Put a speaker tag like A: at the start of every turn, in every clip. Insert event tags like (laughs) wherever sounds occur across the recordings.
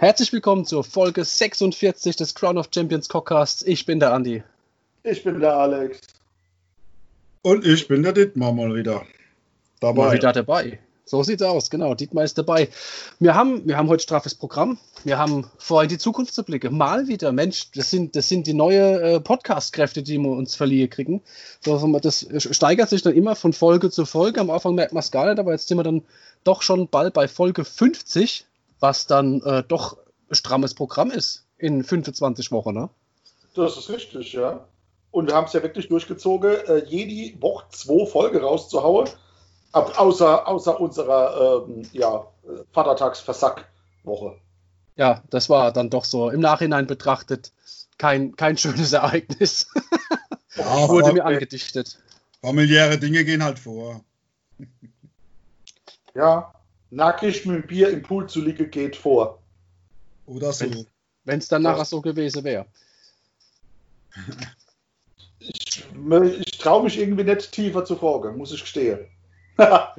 A: Herzlich willkommen zur Folge 46 des Crown of Champions Cockcasts. Ich bin der Andi.
B: Ich bin der Alex.
C: Und ich bin der Dietmar mal wieder
A: dabei. Mal wieder dabei. So sieht's aus, genau. Dietmar ist dabei. Wir haben, wir haben heute straffes Programm. Wir haben vor in die Zukunft zu blicken. Mal wieder, Mensch, das sind, das sind die neue äh, Podcast-Kräfte, die wir uns verliehen kriegen. Das steigert sich dann immer von Folge zu Folge. Am Anfang merkt man es gar nicht, aber jetzt sind wir dann doch schon bald bei Folge 50, was dann äh, doch strammes Programm ist in 25 Wochen, ne?
B: Das ist richtig, ja. Und wir haben es ja wirklich durchgezogen, äh, jede Woche zwei Folge rauszuhauen Ab, außer, außer unserer ähm, ja, Vatertagsversack-Woche.
A: Ja, das war dann doch so im Nachhinein betrachtet kein, kein schönes (laughs) Ereignis. ja, (laughs) wurde mir angedichtet.
C: Familiäre Dinge gehen halt vor.
B: Ja, nackig mit dem Bier im Pool zu liegen geht vor.
C: Oder so.
A: Wenn es dann nachher so gewesen wäre.
B: Ich, ich traue mich irgendwie nicht tiefer zu fragen, muss ich gestehen (laughs)
A: ja,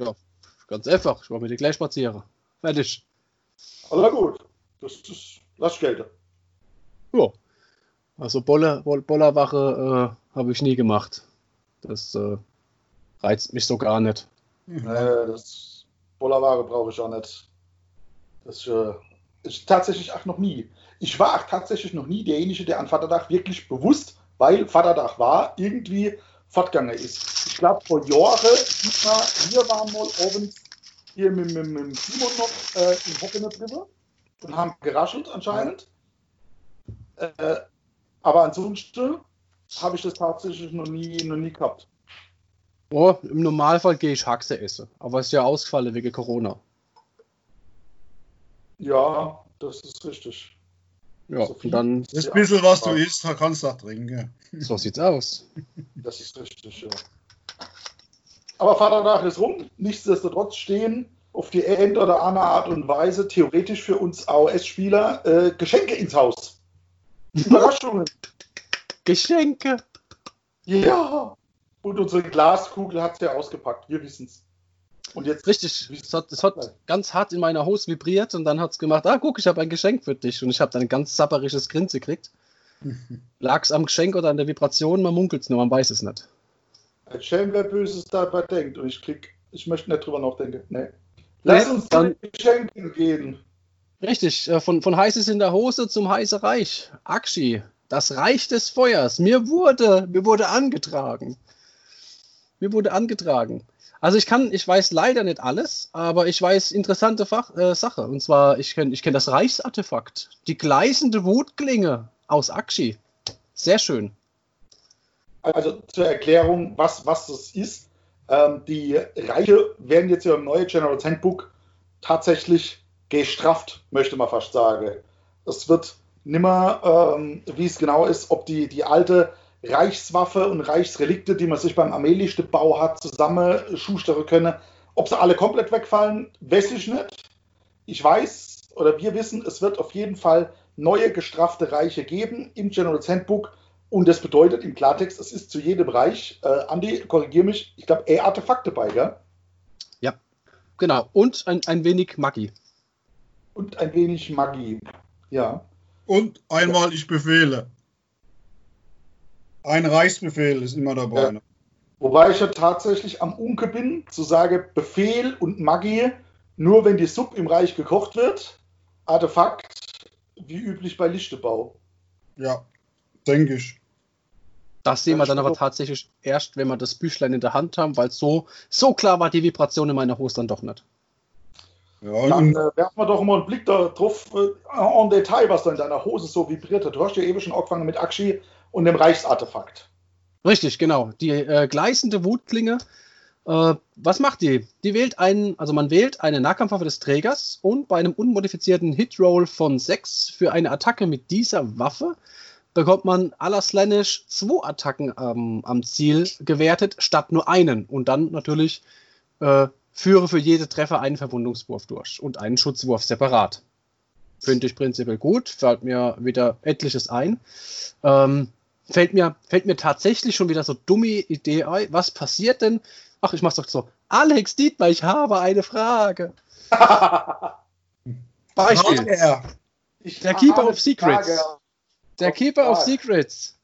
A: ganz einfach. Ich war mit dir gleich spazieren. Fertig.
B: Aber gut. Das ist, lass gelten.
A: Ja. Also Boller, Bollerwache äh, habe ich nie gemacht. Das äh, reizt mich so gar nicht.
B: Nee, das Bollerwache brauche ich auch nicht. Das äh, ist tatsächlich auch noch nie. Ich war auch tatsächlich noch nie derjenige, der an Vaterdach wirklich bewusst, weil Vaterdach war, irgendwie fortgegangen ist. Ich glaube, vor Jahren, wir waren mal abends hier mit, mit, mit Simon noch äh, in Hockene drüber und haben geraschelt anscheinend. Äh, aber ansonsten habe ich das tatsächlich noch nie, noch nie gehabt.
A: Oh, Im Normalfall gehe ich Haxe essen, aber es ist ja ausgefallen wegen Corona.
B: Ja, das ist richtig.
A: Ja, so und dann.
C: Das bisschen, was du isst, kannst du auch trinken.
A: So sieht's aus.
B: Das ist richtig, ja. Aber Vatertag ist rum. Nichtsdestotrotz stehen auf die eine oder andere Art und Weise theoretisch für uns AOS-Spieler äh, Geschenke ins Haus. (laughs) Überraschungen.
A: Geschenke.
B: Ja. Und unsere Glaskugel hat es ja ausgepackt. Wir wissen es.
A: Und jetzt richtig, es hat, es hat ganz hart in meiner Hose vibriert und dann hat es gemacht, ah guck, ich habe ein Geschenk für dich und ich habe dann ein ganz sapperisches Grinse gekriegt. (laughs) Lag es am Geschenk oder an der Vibration, man munkelt es nur, man weiß es nicht.
B: Ein Schelm, wer Böses dabei denkt und ich klick, ich möchte nicht drüber nachdenken. Nee. Lass uns dann Geschenke gehen.
A: Richtig, äh, von, von Heißes in der Hose zum Heiße Reich. Akshi, das Reich des Feuers. Mir wurde, mir wurde angetragen. Mir wurde angetragen. Also ich kann, ich weiß leider nicht alles, aber ich weiß interessante Fach, äh, Sache. Und zwar, ich kenne ich kenn das Reichsartefakt. Die gleißende Wutklinge aus Akshi. Sehr schön.
B: Also zur Erklärung, was, was das ist. Ähm, die Reiche werden jetzt ja im neuen General Handbook tatsächlich gestrafft, möchte man fast sagen. Es wird nimmer, ähm, wie es genau ist, ob die, die alte Reichswaffe und Reichsrelikte, die man sich beim Armeelichtebau hat, zusammenschustern können. Ob sie alle komplett wegfallen, weiß ich nicht. Ich weiß oder wir wissen, es wird auf jeden Fall neue gestrafte Reiche geben im General Handbook. Und das bedeutet im Klartext, es ist zu jedem Reich, äh, Andi, korrigiere mich, ich glaube, eher Artefakte bei, gell?
A: Ja, genau. Und ein, ein wenig Magie.
B: Und ein wenig Magie, ja.
C: Und einmal ich befehle. Ein Reichsbefehl ist immer dabei. Ja.
B: Ne? Wobei ich ja tatsächlich am Unke bin, zu sagen, Befehl und Magie, nur wenn die Sub im Reich gekocht wird. Artefakt, wie üblich bei Lichtebau.
C: Ja, denke ich.
A: Das sehen wir dann aber tatsächlich erst, wenn wir das Büchlein in der Hand haben, weil so, so klar war die Vibration in meiner Hose dann doch nicht.
B: Ja, dann äh, werfen wir doch mal einen Blick darauf, äh, en Detail, was da in deiner Hose so vibriert hat. Du hast ja eben schon angefangen mit Akshi und dem Reichsartefakt.
A: Richtig, genau. Die äh, gleißende Wutklinge. Äh, was macht die? Die wählt einen, also man wählt eine Nahkampfwaffe des Trägers und bei einem unmodifizierten Hitroll von 6 für eine Attacke mit dieser Waffe bekommt man aller Slanish zwei Attacken ähm, am Ziel gewertet, statt nur einen. Und dann natürlich äh, führe für jede Treffer einen Verwundungswurf durch und einen Schutzwurf separat. Finde ich prinzipiell gut, fällt mir wieder etliches ein. Ähm, fällt mir, fällt mir tatsächlich schon wieder so dumme Idee ein. Was passiert denn? Ach, ich mach's doch so. Alex Dietmar, ich habe eine Frage. (laughs)
C: Beispiel.
B: Ich
A: Der Keeper of Secrets.
B: Frage.
A: Der Keeper of
B: Frage.
A: Secrets.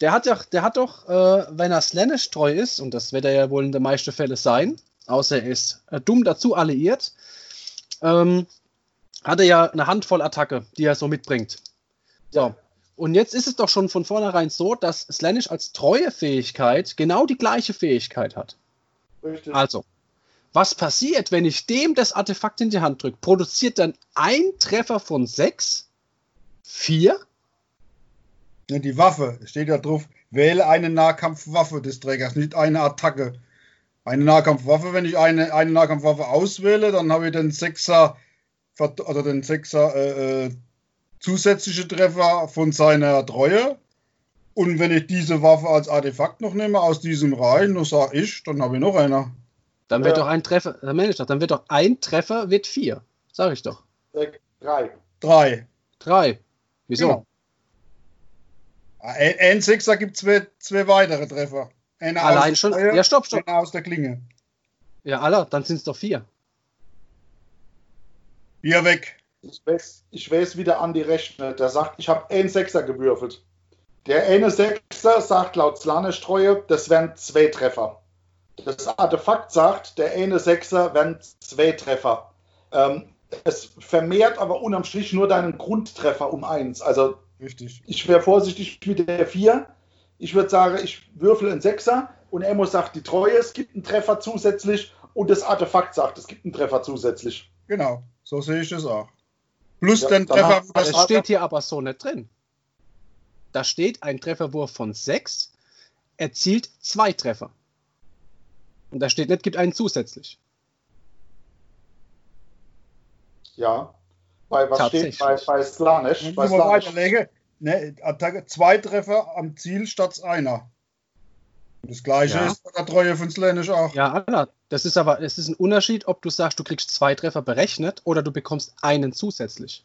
A: Der hat doch, der hat doch, äh, wenn er slanish treu ist, und das wird er ja wohl in den meisten Fällen sein, außer er ist äh, dumm dazu alliiert, ähm, hat er ja eine Handvoll Attacke, die er so mitbringt. So. Und jetzt ist es doch schon von vornherein so, dass Slanish als treue Fähigkeit genau die gleiche Fähigkeit hat.
B: Richtig.
A: Also, was passiert, wenn ich dem das Artefakt in die Hand drücke? Produziert dann ein Treffer von sechs? Vier?
C: Ja, die Waffe, steht ja drauf, wähle eine Nahkampfwaffe des Trägers, nicht eine Attacke. Eine Nahkampfwaffe, wenn ich eine, eine Nahkampfwaffe auswähle, dann habe ich den Sechser oder den Sechser äh, äh, zusätzliche Treffer von seiner Treue. Und wenn ich diese Waffe als Artefakt noch nehme aus diesem Reihen, dann sage ich, dann habe ich noch einer.
A: Dann wird
B: Ja.
A: doch ein Treffer, dann, meine ich doch, dann wird doch ein Treffer wird vier. Sag ich doch.
B: Äh, Drei.
C: Drei.
A: Drei. Wieso?
C: Genau. Ein, ein Sechser gibt zwei, zwei weitere Treffer. Einer
A: Allein
C: aus
A: schon.
C: der Treue,
A: Ja, stopp, stopp.
C: einer aus der Klinge.
A: Ja, aller, dann sind es doch vier.
C: Hier weg.
B: Ich weiß, ich weiß, wie der Andi rechnet. Der sagt, ich habe einen Sechser gewürfelt. Der eine Sechser sagt laut Slanesh-Treue, das wären zwei Treffer. Das Artefakt sagt, der eine Sechser wären zwei Treffer. Ähm, es vermehrt aber unterm Strich nur deinen Grundtreffer um eins. Also
C: Richtig.
B: ich wäre vorsichtig mit der vier. Ich würde sagen, ich würfel einen Sechser und Emo sagt die Treue, es gibt einen Treffer zusätzlich und das Artefakt sagt, es gibt einen Treffer zusätzlich.
C: Genau. So sehe ich das auch. Plus
B: Ja,
C: den
B: dann
C: Treffer,
A: Das steht hier aber so nicht drin. Da steht ein Trefferwurf von sechs, erzielt zwei Treffer. Und da steht nicht, gibt einen zusätzlich.
B: Ja. Bei was steht bei,
A: Tatsächlich.
B: bei?
C: Wenn
B: Bei
C: weiterlege, ne, Attacke, zwei Treffer am Ziel statt einer. Das gleiche
A: Ja.
C: ist bei der Treue von Slanish auch.
A: Ja, Anna, das ist aber, es ist ein Unterschied, ob du sagst, du kriegst zwei Treffer berechnet oder du bekommst einen zusätzlich.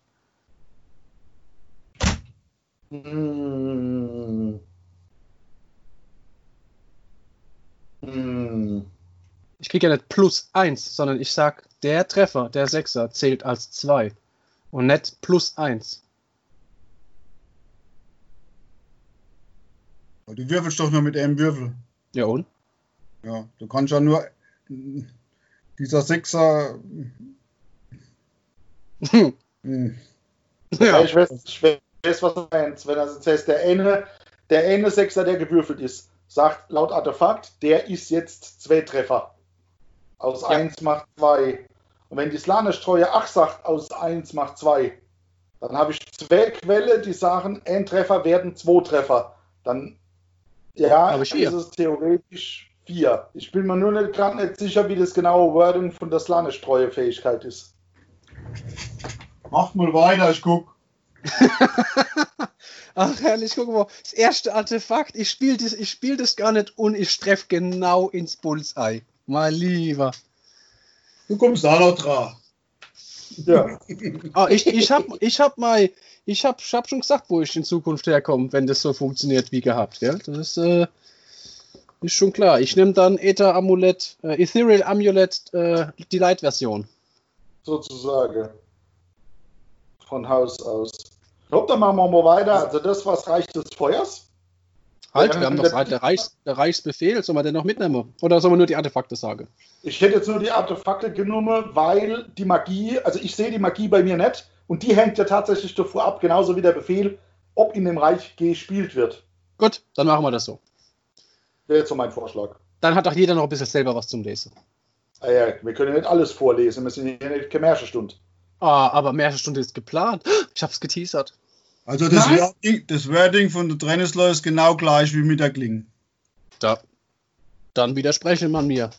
B: Hm. Hm.
A: Ich kriege ja nicht plus eins, sondern ich sag, der Treffer, der Sechser, zählt als zwei. Und nicht plus eins.
C: Du würfelst doch nur mit einem Würfel.
A: Ja und?
C: Ja, du kannst ja nur dieser Sechser.
A: Hm. (laughs)
C: hm,
B: Ja. Ich, weiß, ich weiß, was du meinst. Wenn das jetzt heißt, der eine, der eine Sechser, der gewürfelt ist, sagt laut Artefakt, der ist jetzt zwei Treffer. Aus
A: Ja.
B: eins macht zwei. Und wenn die Slanesh-Treue 8 sagt, aus eins macht zwei, dann habe ich zwei Quelle, die sagen, ein Treffer werden zwei Treffer. Dann ja,
A: ich vier.
B: ist es theoretisch vier. Ich bin mir nur nicht gerade nicht sicher, wie das genaue Wording von der Slanesh-Treue-Fähigkeit ist.
C: Mach mal weiter, ich guck. (laughs)
A: Ach herrlich, guck mal, das erste Artefakt, ich spiele das, ich spiel das gar nicht und ich treffe genau ins Bullseye. Mein Lieber.
C: Du kommst da noch dran.
B: Ja. (laughs)
A: Ah, ich, ich hab, ich hab mal, ich hab, ich hab schon gesagt, wo ich in Zukunft herkomme, wenn das so funktioniert wie gehabt, gell? Das ist, äh, ist schon klar. Ich nehme dann Ether Amulett, äh, Ethereal Amulet, äh, die Light-Version.
B: sozusagen. Von Haus aus. Ich glaube, dann machen wir mal weiter. Also das, was Reich des Feuers.
A: Halt,
B: Ja,
A: wir haben doch
B: der-
A: der, Reichs, der Reichsbefehl, sollen wir den noch mitnehmen? Oder sollen wir nur die Artefakte sagen?
B: Ich hätte jetzt nur die Artefakte genommen, weil die Magie, also ich sehe die Magie bei mir nicht und die hängt ja tatsächlich davor ab, genauso wie der Befehl, ob in dem Reich gespielt wird.
A: Gut, dann machen wir das so.
B: Wäre jetzt so mein Vorschlag.
A: Dann hat doch jeder noch ein bisschen selber was zum Lesen.
B: Ah ja, wir können ja nicht alles vorlesen, wir sind hier nicht keine Märchenstunde.
A: Ah, aber Märchenstunde ist geplant. Ich hab's geteasert.
C: Also das. Wording, das Wording von der Trainingsleute ist genau gleich wie mit der Klinge.
A: Da. Dann widerspreche man mir.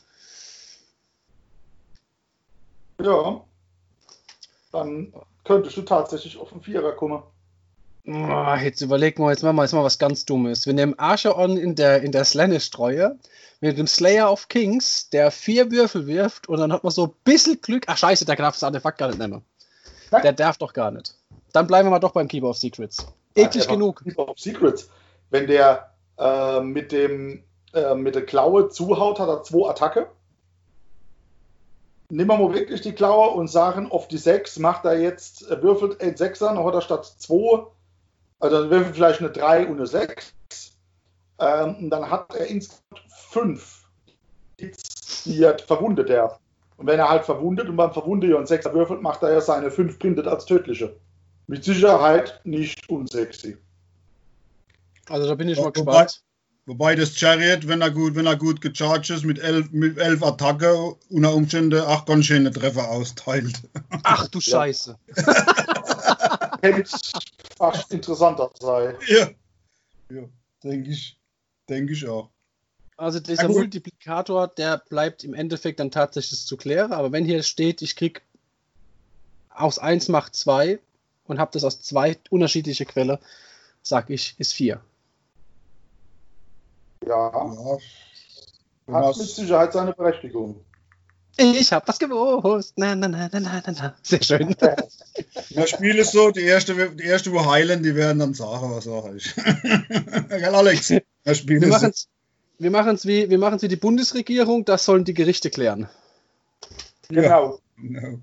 B: Ja. Dann könntest du tatsächlich auf den Vierer kommen.
A: Ah, jetzt überlegen wir, jetzt machen wir jetzt mal was ganz Dummes. Wir nehmen Archeon in der, in der Slanish-Treue mit dem Slayer of Kings, der vier Würfel wirft und dann hat man so ein bisschen Glück. Ach scheiße, der darf das Artefakt gar nicht nehmen.
B: Nein.
A: Der darf doch gar nicht. Dann bleiben wir mal doch beim Keeper of Secrets. Eklig
B: Einfach
A: genug.
B: Keeper of Secrets. Wenn der äh, mit dem äh, mit der Klaue zuhaut, hat er zwei Attacke. nehmen wir mal wirklich die Klaue und sagen, auf die 6 macht er jetzt, er würfelt ein 6er, dann hat er statt 2, also dann würfelt vielleicht eine 3 und eine 6. Ähm, und dann hat er insgesamt 5. Die hat verwundet er. Und wenn er halt verwundet und beim Verwundet ja ein 6er würfelt, macht er ja seine 5 printet als tödliche. Mit Sicherheit nicht unsexy.
A: Also da bin ich mal
C: wobei-
A: gespannt.
C: Wobei das Chariot, wenn er gut, wenn er gut gecharged ist, mit elf, mit elf Attacke unter Umständen auch ganz schöne Treffer austeilt.
A: Ach du Scheiße. (laughs)
B: Hätte fast interessanter sein.
C: Ja. Ja, denke ich. Denke ich auch.
A: Also dieser
C: Ja.
A: Multiplikator, der bleibt im Endeffekt dann tatsächlich zu klären. Aber wenn hier steht, ich krieg aus 1 macht 2 und habe das aus zwei unterschiedliche Quelle, sag ich, ist 4.
B: Ja,
C: Ja.
B: Hat mit Sicherheit seine Berechtigung.
A: Ich hab was gewusst. Na, na, na, na, na, na. Sehr schön. (laughs)
C: Das Spiel ist so, die erste, die erste, wo heilen, die werden dann sagen, was sag ich. Gell, Alex? Das Spiel
A: Wir
C: ist so.
A: machen's, wir machen's wie, wir machen's wie die Bundesregierung, das sollen die Gerichte klären.
B: Genau.
C: Genau.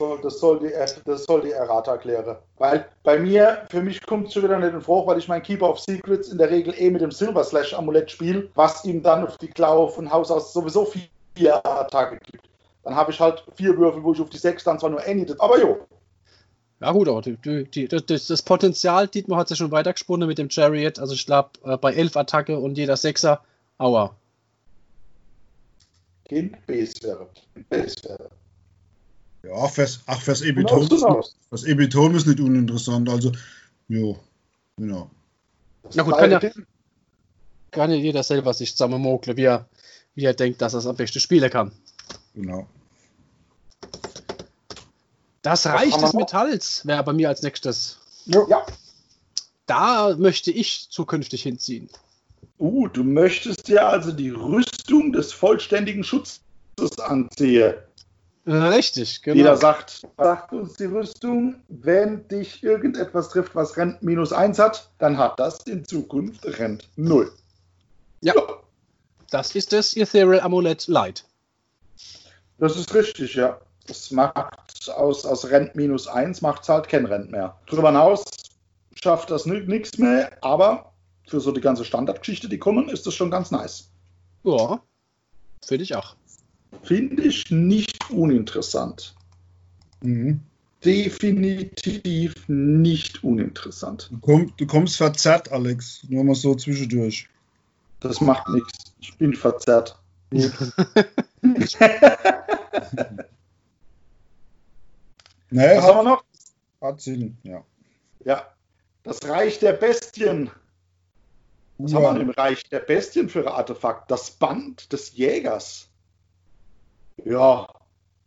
B: So, das, soll die, das soll die Errata klären. Weil bei mir, für mich kommt es schon wieder nicht in Frage, weil ich mein Keeper of Secrets in der Regel eh mit dem Silver Slash Amulett spiele, was ihm dann auf die Klaue von Haus aus sowieso vier Attacke gibt. Dann habe ich halt vier Würfel, wo ich auf die sechs dann zwar nur any, aber jo.
A: Ja gut, aber die, die, das, das Potenzial, Dietmar hat sich schon weitergesponnen mit dem Chariot. Also ich glaube, äh, bei 11 Attacke und jeder Sechser, aua.
B: Kind Base wäre. Base wäre.
C: Ja, fürs, ach, fürs Ebitom, ist,
B: hinaus.
C: das Ebitom ist nicht uninteressant. Also, jo, genau.
A: Na gut, kann ja- Kann ja jeder selber sich zusammenmogeln, wie er, wie er denkt, dass er es am besten spielen kann.
C: genau.
A: Das Reich des? Metalls wäre bei mir als nächstes.
B: Ja.
A: Da möchte ich zukünftig hinziehen.
B: Uh, du möchtest dir also die Rüstung des vollständigen Schutzes anziehen.
A: Richtig, genau.
B: Jeder sagt, sagt uns die Rüstung, wenn dich irgendetwas trifft, was Rent minus 1 hat, dann hat das in Zukunft Rent 0.
A: Ja. Das ist das Ethereal Amulett Light.
B: Das ist richtig, ja. Das macht aus, aus Rent minus 1 macht es halt kein Rent mehr. Darüber hinaus schafft das nichts mehr, aber für so die ganze Standardgeschichte, die kommen, ist das schon ganz nice.
A: Ja, finde ich auch.
B: Finde ich nicht uninteressant.
C: Mhm.
B: Definitiv nicht uninteressant.
C: Du, komm, du kommst verzerrt, Alex. Nur mal so zwischendurch.
B: Das macht nichts. Ich bin verzerrt.
C: Nee, (laughs)
B: Was haben wir
C: hat,
B: noch?
C: hat Sinn, ja.
B: Ja. Das Reich der Bestien. Was haben wir im Reich der Bestien für ein Artefakt? Das Band des Jägers. Ja.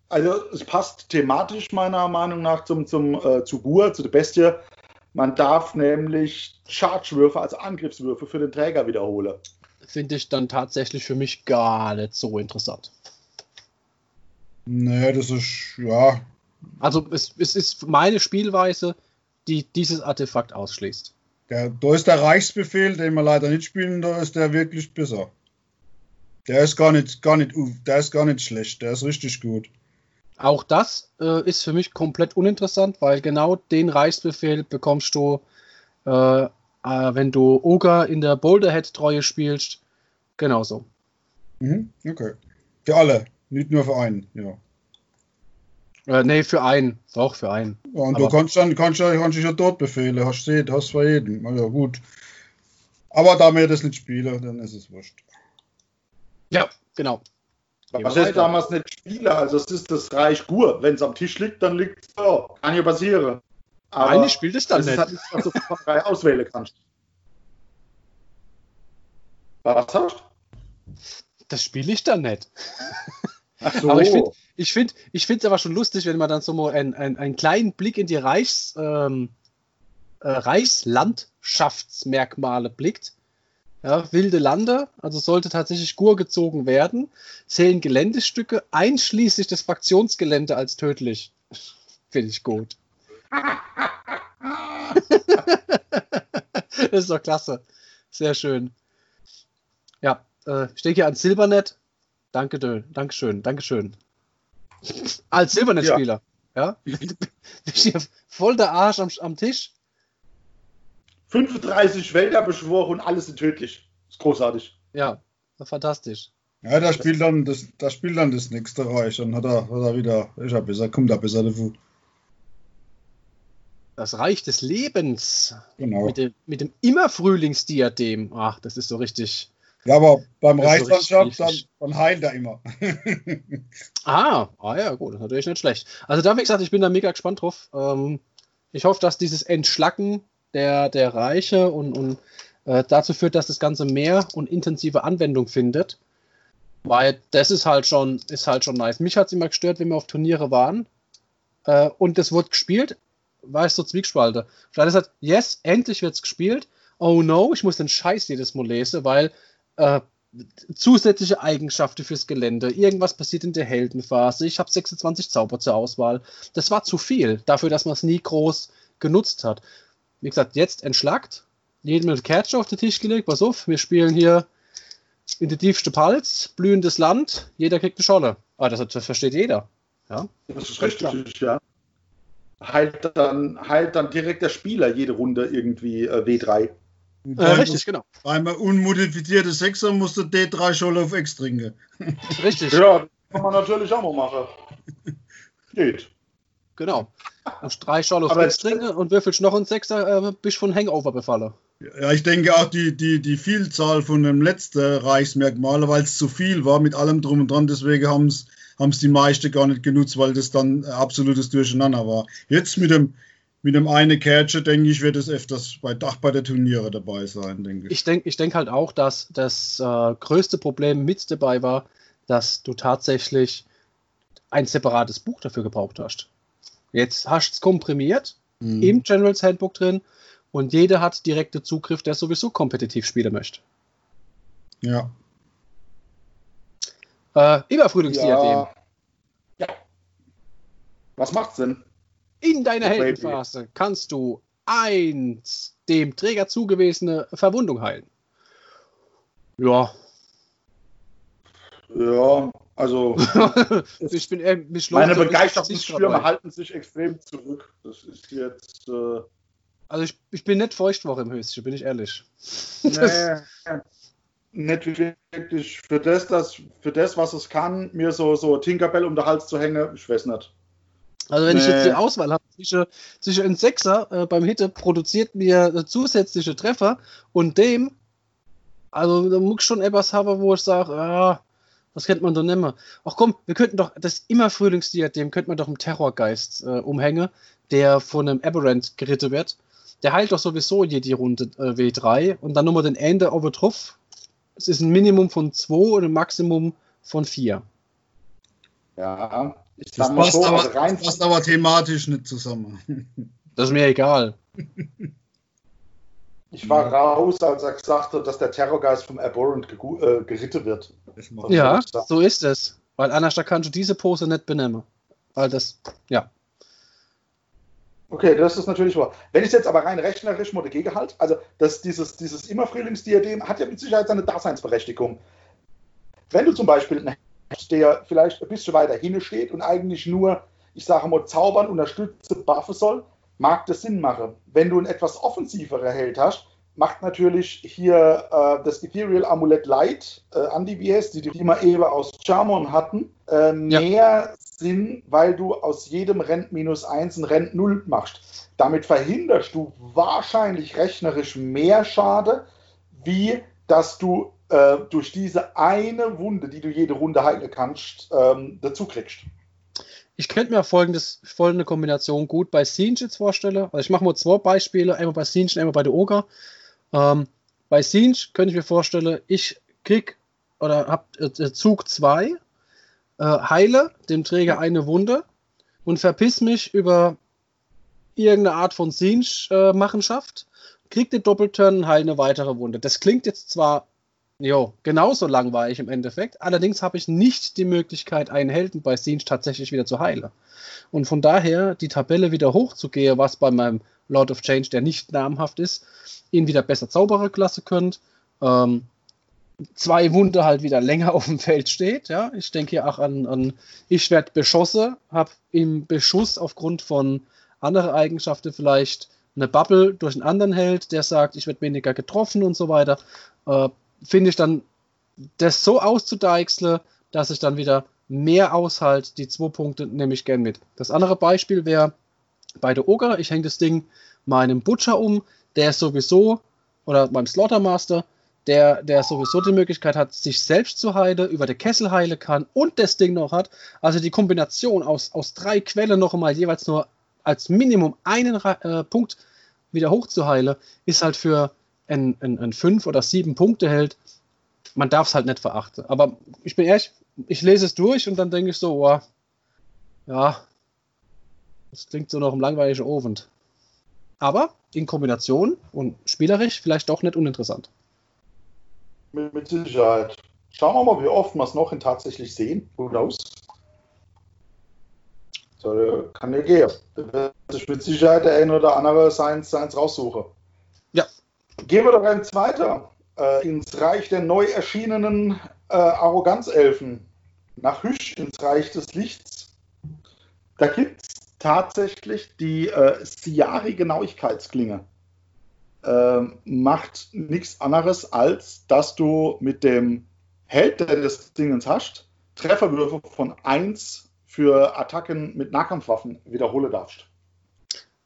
B: Also es passt thematisch meiner Meinung nach zum, zum, äh, zu Gur, zu der Bestie. Man darf nämlich Charge-Würfe, also Angriffswürfe für den Träger wiederholen.
A: Finde ich dann tatsächlich für mich gar nicht so interessant.
C: Nee, das ist, ja,
A: Also es, es ist meine Spielweise, die dieses Artefakt ausschließt.
C: der, da ist der Reichsbefehl, den wir leider nicht spielen, da ist der wirklich besser. Der ist gar nicht, gar nicht, der ist gar nicht schlecht, der ist richtig gut.
A: Auch das äh, ist für mich komplett uninteressant, weil genau den Reichsbefehl bekommst du, äh, äh, wenn du Ogre in der Boulderhead-Treue spielst. Genauso.
C: Mhm, okay. Für alle, nicht nur für einen, ja.
A: Äh, nee, für einen. Doch, für einen.
C: Ja, und
A: Aber-
C: du kannst dann kannst, ja- kannst dich ja dort befehlen, hast du hast für jeden. Also gut. Aber da wir das nicht spielen, dann ist es wurscht.
A: Ja, genau.
B: Was ist
A: weiter.
B: damals nicht Spieler? Also es ist das Reich Gur. Wenn es am Tisch liegt, dann liegt es da. Kann ja passieren. Aber
A: Nein, ich spiele das dann
B: das ist
A: nicht.
B: halt nichts, was du von drei auswählen kannst. Was hast du?
A: Das spiele ich dann nicht.
B: Ach (laughs) so.
A: Aber ich finde ich find, ich es aber schon lustig, wenn man dann so mal einen, einen, einen kleinen Blick in die Reichs, ähm, äh, Reichslandschaftsmerkmale blickt. Ja, wilde Lande, also sollte tatsächlich Gur gezogen werden, zählen Geländestücke einschließlich des Fraktionsgelände als tödlich. Finde ich gut. (laughs) das ist doch klasse. Sehr schön. Ja, äh, ich denke hier an Silbernet. Danke. Dankeschön, Dankeschön. Als Silbernet-Spieler. Ja. ja. (laughs) hier voll der Arsch am, am Tisch.
B: 35 Wälder beschworen und alles sind tödlich. Ist großartig.
A: Ja, fantastisch.
C: Ja, da spielt dann das, da spielt dann das nächste Reich. Dann hat er, hat er wieder, ist er besser, kommt er besser davon.
A: Das Reich des Lebens.
C: Genau.
A: Mit dem, mit dem immer Frühlingsdiadem. Ach, das ist so richtig.
C: Ja, aber beim Reichslandschaft, dann, dann heilt er immer. (laughs)
A: ah, ah ja, gut, das ist natürlich nicht schlecht. Also da, wie gesagt, ich bin da mega gespannt drauf. Ähm, ich hoffe, dass dieses Entschlacken der, der Reiche und, und äh, dazu führt, dass das Ganze mehr und intensive Anwendung findet. Weil das ist halt schon, ist halt schon nice. Mich hat es immer gestört, wenn wir auf Turniere waren äh, und das wurde gespielt, war ich so Zwiegspalter. Vielleicht ist halt, yes, endlich wird es gespielt. Oh no, ich muss den Scheiß jedes Mal lesen, weil äh, zusätzliche Eigenschaften fürs Gelände, irgendwas passiert in der Heldenphase, ich habe 26 Zauber zur Auswahl. Das war zu viel, dafür, dass man es nie groß genutzt hat. Wie gesagt, jetzt entschlackt, jedem eine Kerze auf den Tisch gelegt, pass auf, wir spielen hier in die tiefste Palz, blühendes Land, jeder kriegt eine Scholle. Ah, das, das versteht jeder. Ja?
B: Das ist richtig, ja. Heilt dann, heilt dann direkt der Spieler jede Runde irgendwie äh, W3.
A: Äh, richtig, genau.
C: Weil man unmodifizierte Sechser musste D3 Scholle auf X trinken.
A: Richtig.
B: Ja, kann man natürlich auch mal machen. Geht.
A: Genau. Und drei X trinken und würfelst noch ein Sechser, äh, bist von Hangover befallen.
C: Ja, ich denke auch die, die, die Vielzahl von dem letzten Reichsmerkmale, weil es zu viel war mit allem drum und dran, deswegen haben es die meisten gar nicht genutzt, weil das dann absolutes Durcheinander war. Jetzt mit dem, mit dem eine Catcher, denke ich, wird es öfters bei Dach bei der Turniere dabei sein, denke ich.
A: Ich denke ich denk halt auch, dass das äh, größte Problem mit dabei war, dass du tatsächlich ein separates Buch dafür gebraucht hast. Jetzt hast du es komprimiert, mhm. im Generals Handbook drin und jeder hat direkte Zugriff, der sowieso kompetitiv spielen möchte.
C: Ja.
A: Äh, Überfrühlingsdiadem.
B: Ja. ja. Was macht's denn?
A: In deiner Heldenphase kannst du eins dem Träger zugewiesene Verwundung heilen. Ja.
B: Ja, also. (laughs)
A: ich bin eher,
B: mich meine Begeisterungsstürme halten sich extrem zurück. Das ist jetzt. Äh
A: also, ich, ich bin nicht Feuchtwoche im Höchstchen, bin ich ehrlich.
B: Nee, (laughs) nicht wirklich für das, das, für das, was es kann, mir so, so Tinkerbell um den Hals zu hängen, ich weiß nicht.
A: Also wenn nee. ich jetzt die Auswahl habe zwischen, zwischen ein Sechser äh, beim Hitte produziert mir zusätzliche Treffer und dem, also da muss ich schon etwas haben, wo ich sage, ah, was kennt man nicht mehr? Ach komm, wir könnten doch das immer Frühlingsdiadem könnte man doch einen Terrorgeist äh, umhängen, der von einem Aberrant geritten wird. Der heilt doch sowieso jede Runde äh, W3 und dann nochmal den Ende over drauf. Es ist ein Minimum von 2 und ein Maximum von 4.
B: Ja,
C: ich das passt, so, aber, also rein passt aber thematisch nicht zusammen. (laughs)
A: Das ist mir egal. (laughs)
B: Ich war raus, als er gesagt hat, dass der Terrorgeist vom Abhorrent äh, geritten wird.
A: Ja, so ist es. Weil anders da kannst du diese Pose nicht benennen. Weil das, ja.
B: Okay, das ist natürlich wahr. Wenn ich jetzt aber rein rechnerisch mal dagegen halte, also das, dieses, dieses immer Frühlingsdiadem hat ja mit Sicherheit seine Daseinsberechtigung. Wenn du zum Beispiel einen der vielleicht ein bisschen weiter hinten steht und eigentlich nur, ich sage mal, zaubern, unterstütze, buffen soll, mag das Sinn machen. Wenn du ein etwas offensiverer Held hast, macht natürlich hier äh, das Ethereal Amulett Light, äh, Anti-VS, die, die wir eben aus Charmon hatten, äh, mehr ja. Sinn, weil du aus jedem Rent minus 1 ein Rent 0 machst. Damit verhinderst du wahrscheinlich rechnerisch mehr Schade, wie dass du äh, durch diese eine Wunde, die du jede Runde heilen kannst, ähm, dazu kriegst.
A: Ich könnte mir folgendes, folgende Kombination gut bei Siege jetzt vorstellen. Also ich mache mal zwei Beispiele, einmal bei Siege und einmal bei der Oger. Ähm, bei Siege könnte ich mir vorstellen, ich krieg oder habe äh, Zug 2, äh, heile dem Träger eine Wunde und verpiss mich über irgendeine Art von Siege-Machenschaft, äh, krieg den Doppelturn, heile eine weitere Wunde. Das klingt jetzt zwar Jo, genauso lang war ich im Endeffekt. Allerdings habe ich nicht die Möglichkeit, einen Helden bei Siege tatsächlich wieder zu heilen. Und von daher die Tabelle wieder hochzugehen, was bei meinem Lord of Change, der nicht namhaft ist, ihn wieder besser Zaubererklasse könnt. Ähm, zwei Wunde halt wieder länger (laughs) auf dem Feld steht. Ja, ich denke hier auch an, an ich werde beschossen, habe im Beschuss aufgrund von anderen Eigenschaften vielleicht eine Bubble durch einen anderen Held, der sagt, ich werde weniger getroffen und so weiter. Äh, Finde ich dann das so auszudeichseln, dass ich dann wieder mehr aushalt. Die zwei Punkte nehme ich gern mit. Das andere Beispiel wäre bei der Ogre. Ich hänge das Ding meinem Butcher um, der sowieso, oder beim Slaughtermaster, der, der sowieso die Möglichkeit hat, sich selbst zu heilen, über den Kessel heilen kann und das Ding noch hat. Also die Kombination aus, aus drei Quellen noch einmal jeweils nur als Minimum einen äh, Punkt wieder hochzuheilen, ist halt für ein, ein, ein fünf oder sieben Punkte Held. Man darf es halt nicht verachten. Aber ich bin ehrlich, ich lese es durch und dann denke ich so, oh, ja, das klingt so noch im langweiligen Ofen. Aber in Kombination und spielerisch vielleicht doch nicht uninteressant.
B: Mit, mit Sicherheit. Schauen wir mal, wie oft wir es noch in tatsächlich sehen. Who knows? So, kann ja gehen. Da wird sich mit Sicherheit der ein oder andere Science, Science raussuchen. Gehen wir doch eins weiter. Äh, ins Reich der neu erschienenen äh, Arroganzelfen. Nach Hüsch ins Reich des Lichts. Da gibt es tatsächlich die äh, Siari-Genauigkeitsklinge äh, macht nichts anderes, als dass du mit dem Held, der das Dingens hast, Trefferwürfe von 1 für Attacken mit Nahkampfwaffen wiederholen darfst.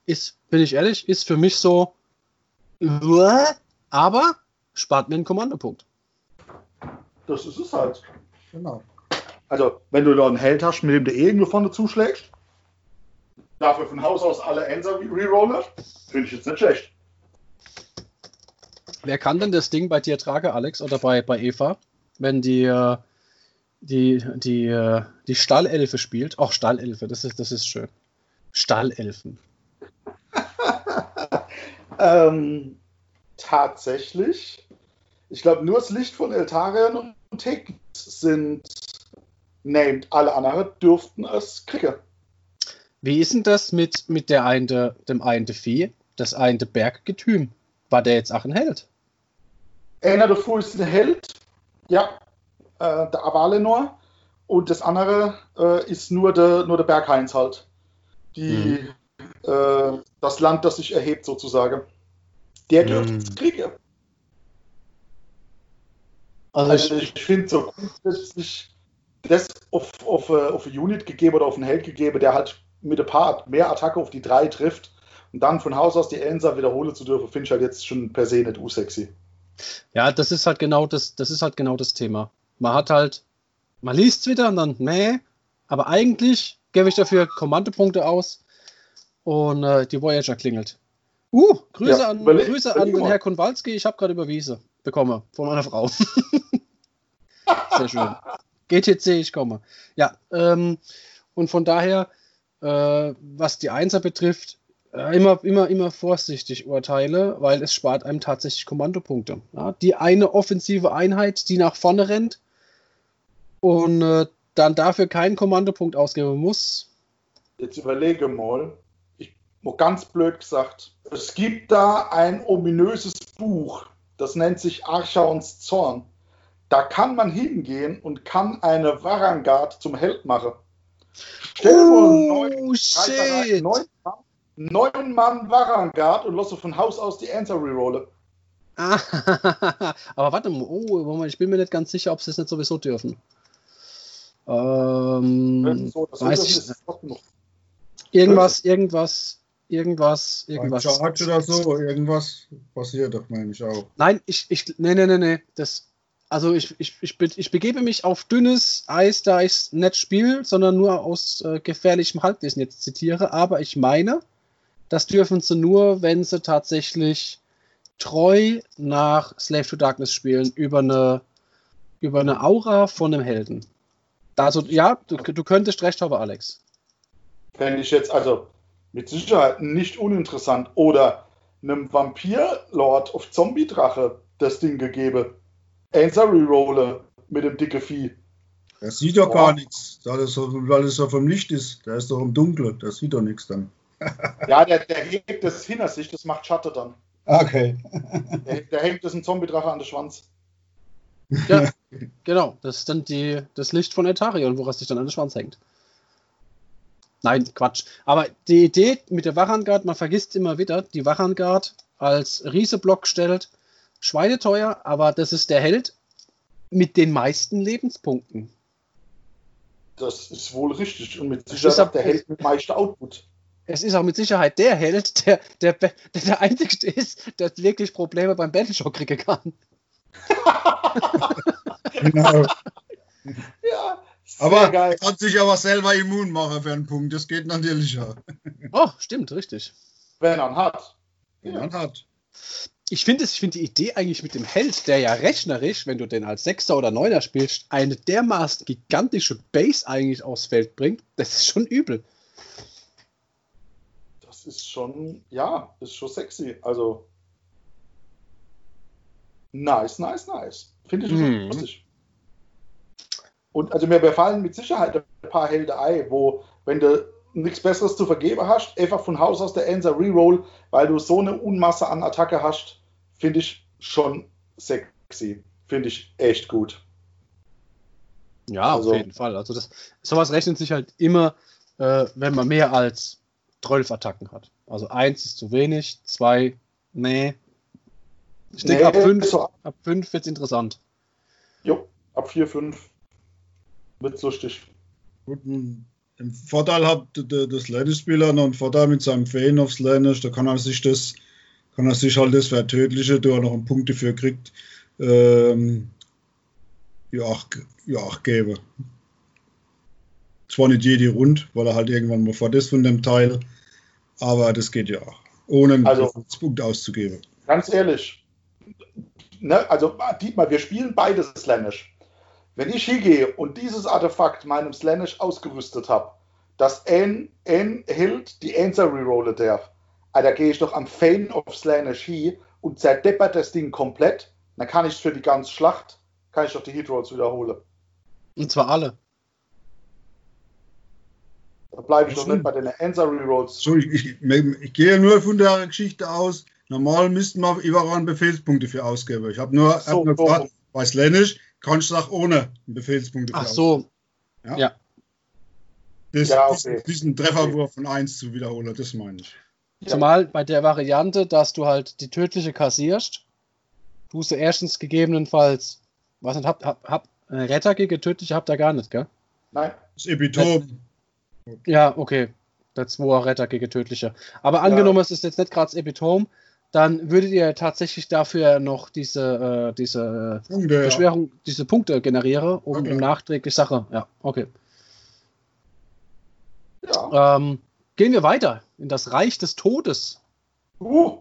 A: Ist, bin ich ehrlich, ist für mich so, aber spart mir einen Kommandopunkt.
B: Das ist es halt. Genau. Also, wenn du da einen Held hast, mit dem du eh irgendwo vorne zuschlägst, dafür von Haus aus alle Enser rerollen, finde ich jetzt nicht schlecht.
A: Wer kann denn das Ding bei dir tragen, Alex, oder bei, bei Eva, wenn die, äh, die, die, äh, die Stallelfe spielt? Auch Stallelfe, das ist, das ist schön. Stallelfen.
B: Ähm, tatsächlich. Ich glaube, nur das Licht von Eltarion und Tekens sind named. Alle anderen dürften es kriegen.
A: Wie ist denn das mit, mit der eine, dem einen Vieh, das eine Berggetüm? War der jetzt auch ein Held?
B: Einer davor ist ein Held, ja, äh, der Avalenor. Und das andere äh, ist nur der, nur der Bergheinz halt. Die, mhm. Äh, das Land, das sich erhebt sozusagen. Der dürfte mhm. kriegen. Also, also ich, ich finde so grundsätzlich das auf, auf, äh, auf eine Unit gegeben oder auf einen Held gegeben, der halt mit ein paar mehr Attacke auf die drei trifft und dann von Haus aus die Elsa wiederholen zu dürfen, finde ich halt jetzt schon per se nicht unsexy.
A: Ja, das ist halt genau das, das ist halt genau das Thema. Man hat halt, man liest es wieder und dann, nee, aber eigentlich gebe ich dafür Kommandopunkte aus und äh, die Voyager klingelt. Uh, Grüße ja, an, Grüße an den Herr Konwalski, ich habe gerade überwiesen bekommen von meiner Frau. (laughs) Sehr schön. GTC, ich komme. Ja, ähm, und von daher, äh, was die Einser betrifft, äh, immer, immer, immer vorsichtig urteile, weil es spart einem tatsächlich Kommandopunkte. Ja, die eine offensive Einheit, die nach vorne rennt und äh, dann dafür keinen Kommandopunkt ausgeben muss.
B: Jetzt überlege mal, ich ganz blöd gesagt, es gibt da ein ominöses Buch, das nennt sich Archaons Zorn. Da kann man hingehen und kann eine Varangard zum Held machen.
A: Stell oh, neun, shit.
B: Neun, neun Mann Varangard und lasse von Haus aus die Enter rerolle.
A: Ah, (laughs) aber warte mal, oh, ich bin mir nicht ganz sicher, ob sie es nicht sowieso dürfen. Ähm, so, weiß ich, irgendwas, irgendwas, irgendwas, irgendwas.
C: Charge oder so, irgendwas passiert doch, meine ich auch.
A: Nein, ich, ich, nee, nee, nee, nee, das, also ich, ich, ich, ich begebe mich auf dünnes Eis, da ich es nicht spiele, sondern nur aus äh, gefährlichem Halbwissen jetzt zitiere, aber ich meine, das dürfen sie nur, wenn sie tatsächlich treu nach Slave to Darkness spielen, über eine, über eine Aura von einem Helden. Also, ja, du, du könntest recht haben, Alex.
B: Fände ich jetzt also mit Sicherheit nicht uninteressant. Oder einem Vampir-Lord auf Zombie-Drache das Ding gegeben. Answer Rerolle mit dem dicke Vieh.
C: Er sieht doch gar nichts, weil es, so, es so vom Licht ist. Der ist doch im Dunkeln, der sieht doch nichts dann. (laughs)
B: ja, der, der hebt das hinter sich, das macht Schatten dann.
C: Okay.
B: der, der hängt das ein Zombie-Drache an den Schwanz.
A: Ja, (laughs) genau. Das ist dann die, das Licht von Etarion, woraus sich dann an den Schwanz hängt. Nein, Quatsch. Aber die Idee mit der Wachangard, man vergisst immer wieder, die Wachangard als Rieseblock stellt, schweineteuer, aber das ist der Held mit den meisten Lebenspunkten.
B: Das ist wohl richtig. Und mit Sicherheit der Held mit meisten Output.
A: Es ist auch mit Sicherheit der Held, der der, der, der Einzige ist, der wirklich Probleme beim Battleshock kriegen kann.
C: Genau. (laughs)
B: Ja,
C: Aber kann sich aber selber immun machen für einen Punkt. Das geht natürlich ja. (laughs)
A: Oh, stimmt, richtig.
B: Wenn er ihn hat.
C: Wenn man hat.
A: Ich finde ich finde die Idee eigentlich mit dem Held, der ja rechnerisch, wenn du den als Sechser oder Neuner spielst, eine dermaßen gigantische Base eigentlich aufs Feld bringt, das ist schon übel.
B: Das ist schon, ja, ist schon sexy. Also. Nice, nice, nice. Finde ich
A: Mhm.
B: lustig. Und also mir fallen mit Sicherheit ein paar Helden ein, wo, wenn du nichts Besseres zu vergeben hast, einfach von Haus aus der Enser Reroll, weil du so eine Unmasse an Attacke hast, finde ich schon sexy. Finde ich echt gut.
A: Ja,
B: Also-
A: auf jeden Fall. Also das, sowas rechnet sich halt immer, äh, wenn man mehr als 12 Attacken hat. Also eins ist zu wenig, zwei, nee. Ich denke,
B: Nee,
A: ab 5
B: so-
A: ab fünf wird es interessant.
B: Jo, ab 4, 5 wird's lustig.
C: Gut, Im Vorteil hat der, der Slanish-Spieler noch einen Vorteil mit seinem Feen auf Slanish. Da kann er sich das, kann er sich halt das Vertödliche, da er noch einen Punkt dafür kriegt, ähm, ja, auch, ja, auch geben. Zwar nicht jede rund, weil er halt irgendwann mal fort ist von dem Teil, aber das geht ja auch, ohne einen
B: Also-
C: Punkt auszugeben.
B: Ganz ehrlich, ne, also Dietmar, wir spielen beide Slanish. Wenn ich hingehe und dieses Artefakt meinem Slanish ausgerüstet habe, dass ein, ein Held die Answer rerollen darf, ah, da gehe ich doch am Fane of Slanish hin und zerdeppert das Ding komplett, dann kann ich für die ganze Schlacht, kann ich doch die Hitrolls wiederholen.
A: Und zwar alle.
B: Da bleibe ich doch nicht bei den Answer rerolls.
C: So, ich, ich, ich gehe nur von der Geschichte aus. Normal müssten wir überall Befehlspunkte für ausgeben. Ich habe nur,
B: So,
C: hab nur
B: so.
C: gefragt, bei Slanish kannst du auch ohne Befehlspunkte
A: Ach so,
C: Das,
B: Ja,
C: diesen,
B: okay.
C: diesen Trefferwurf von 1 zu wiederholen, das meine ich.
B: Ja.
A: zumal bei der Variante, dass du halt die tödliche kassierst, tust du erstens gegebenenfalls, was nicht, hab, hab, hab äh, Retter gegen tödliche habt ihr gar nicht, gell?
B: Nein,
C: Das Epitom,
A: Ja, okay. Der 2 Retter gegen tödliche. Aber angenommen, es ist jetzt nicht gerade das Epitom, dann würdet ihr tatsächlich dafür noch diese, äh, diese
C: Punkte, ja.
A: Beschwerung, diese Punkte generieren, um
C: Okay.
A: nachträglich Sache. Ja, okay.
B: ja.
A: Ähm, gehen wir weiter in das Reich des Todes.
B: Uh,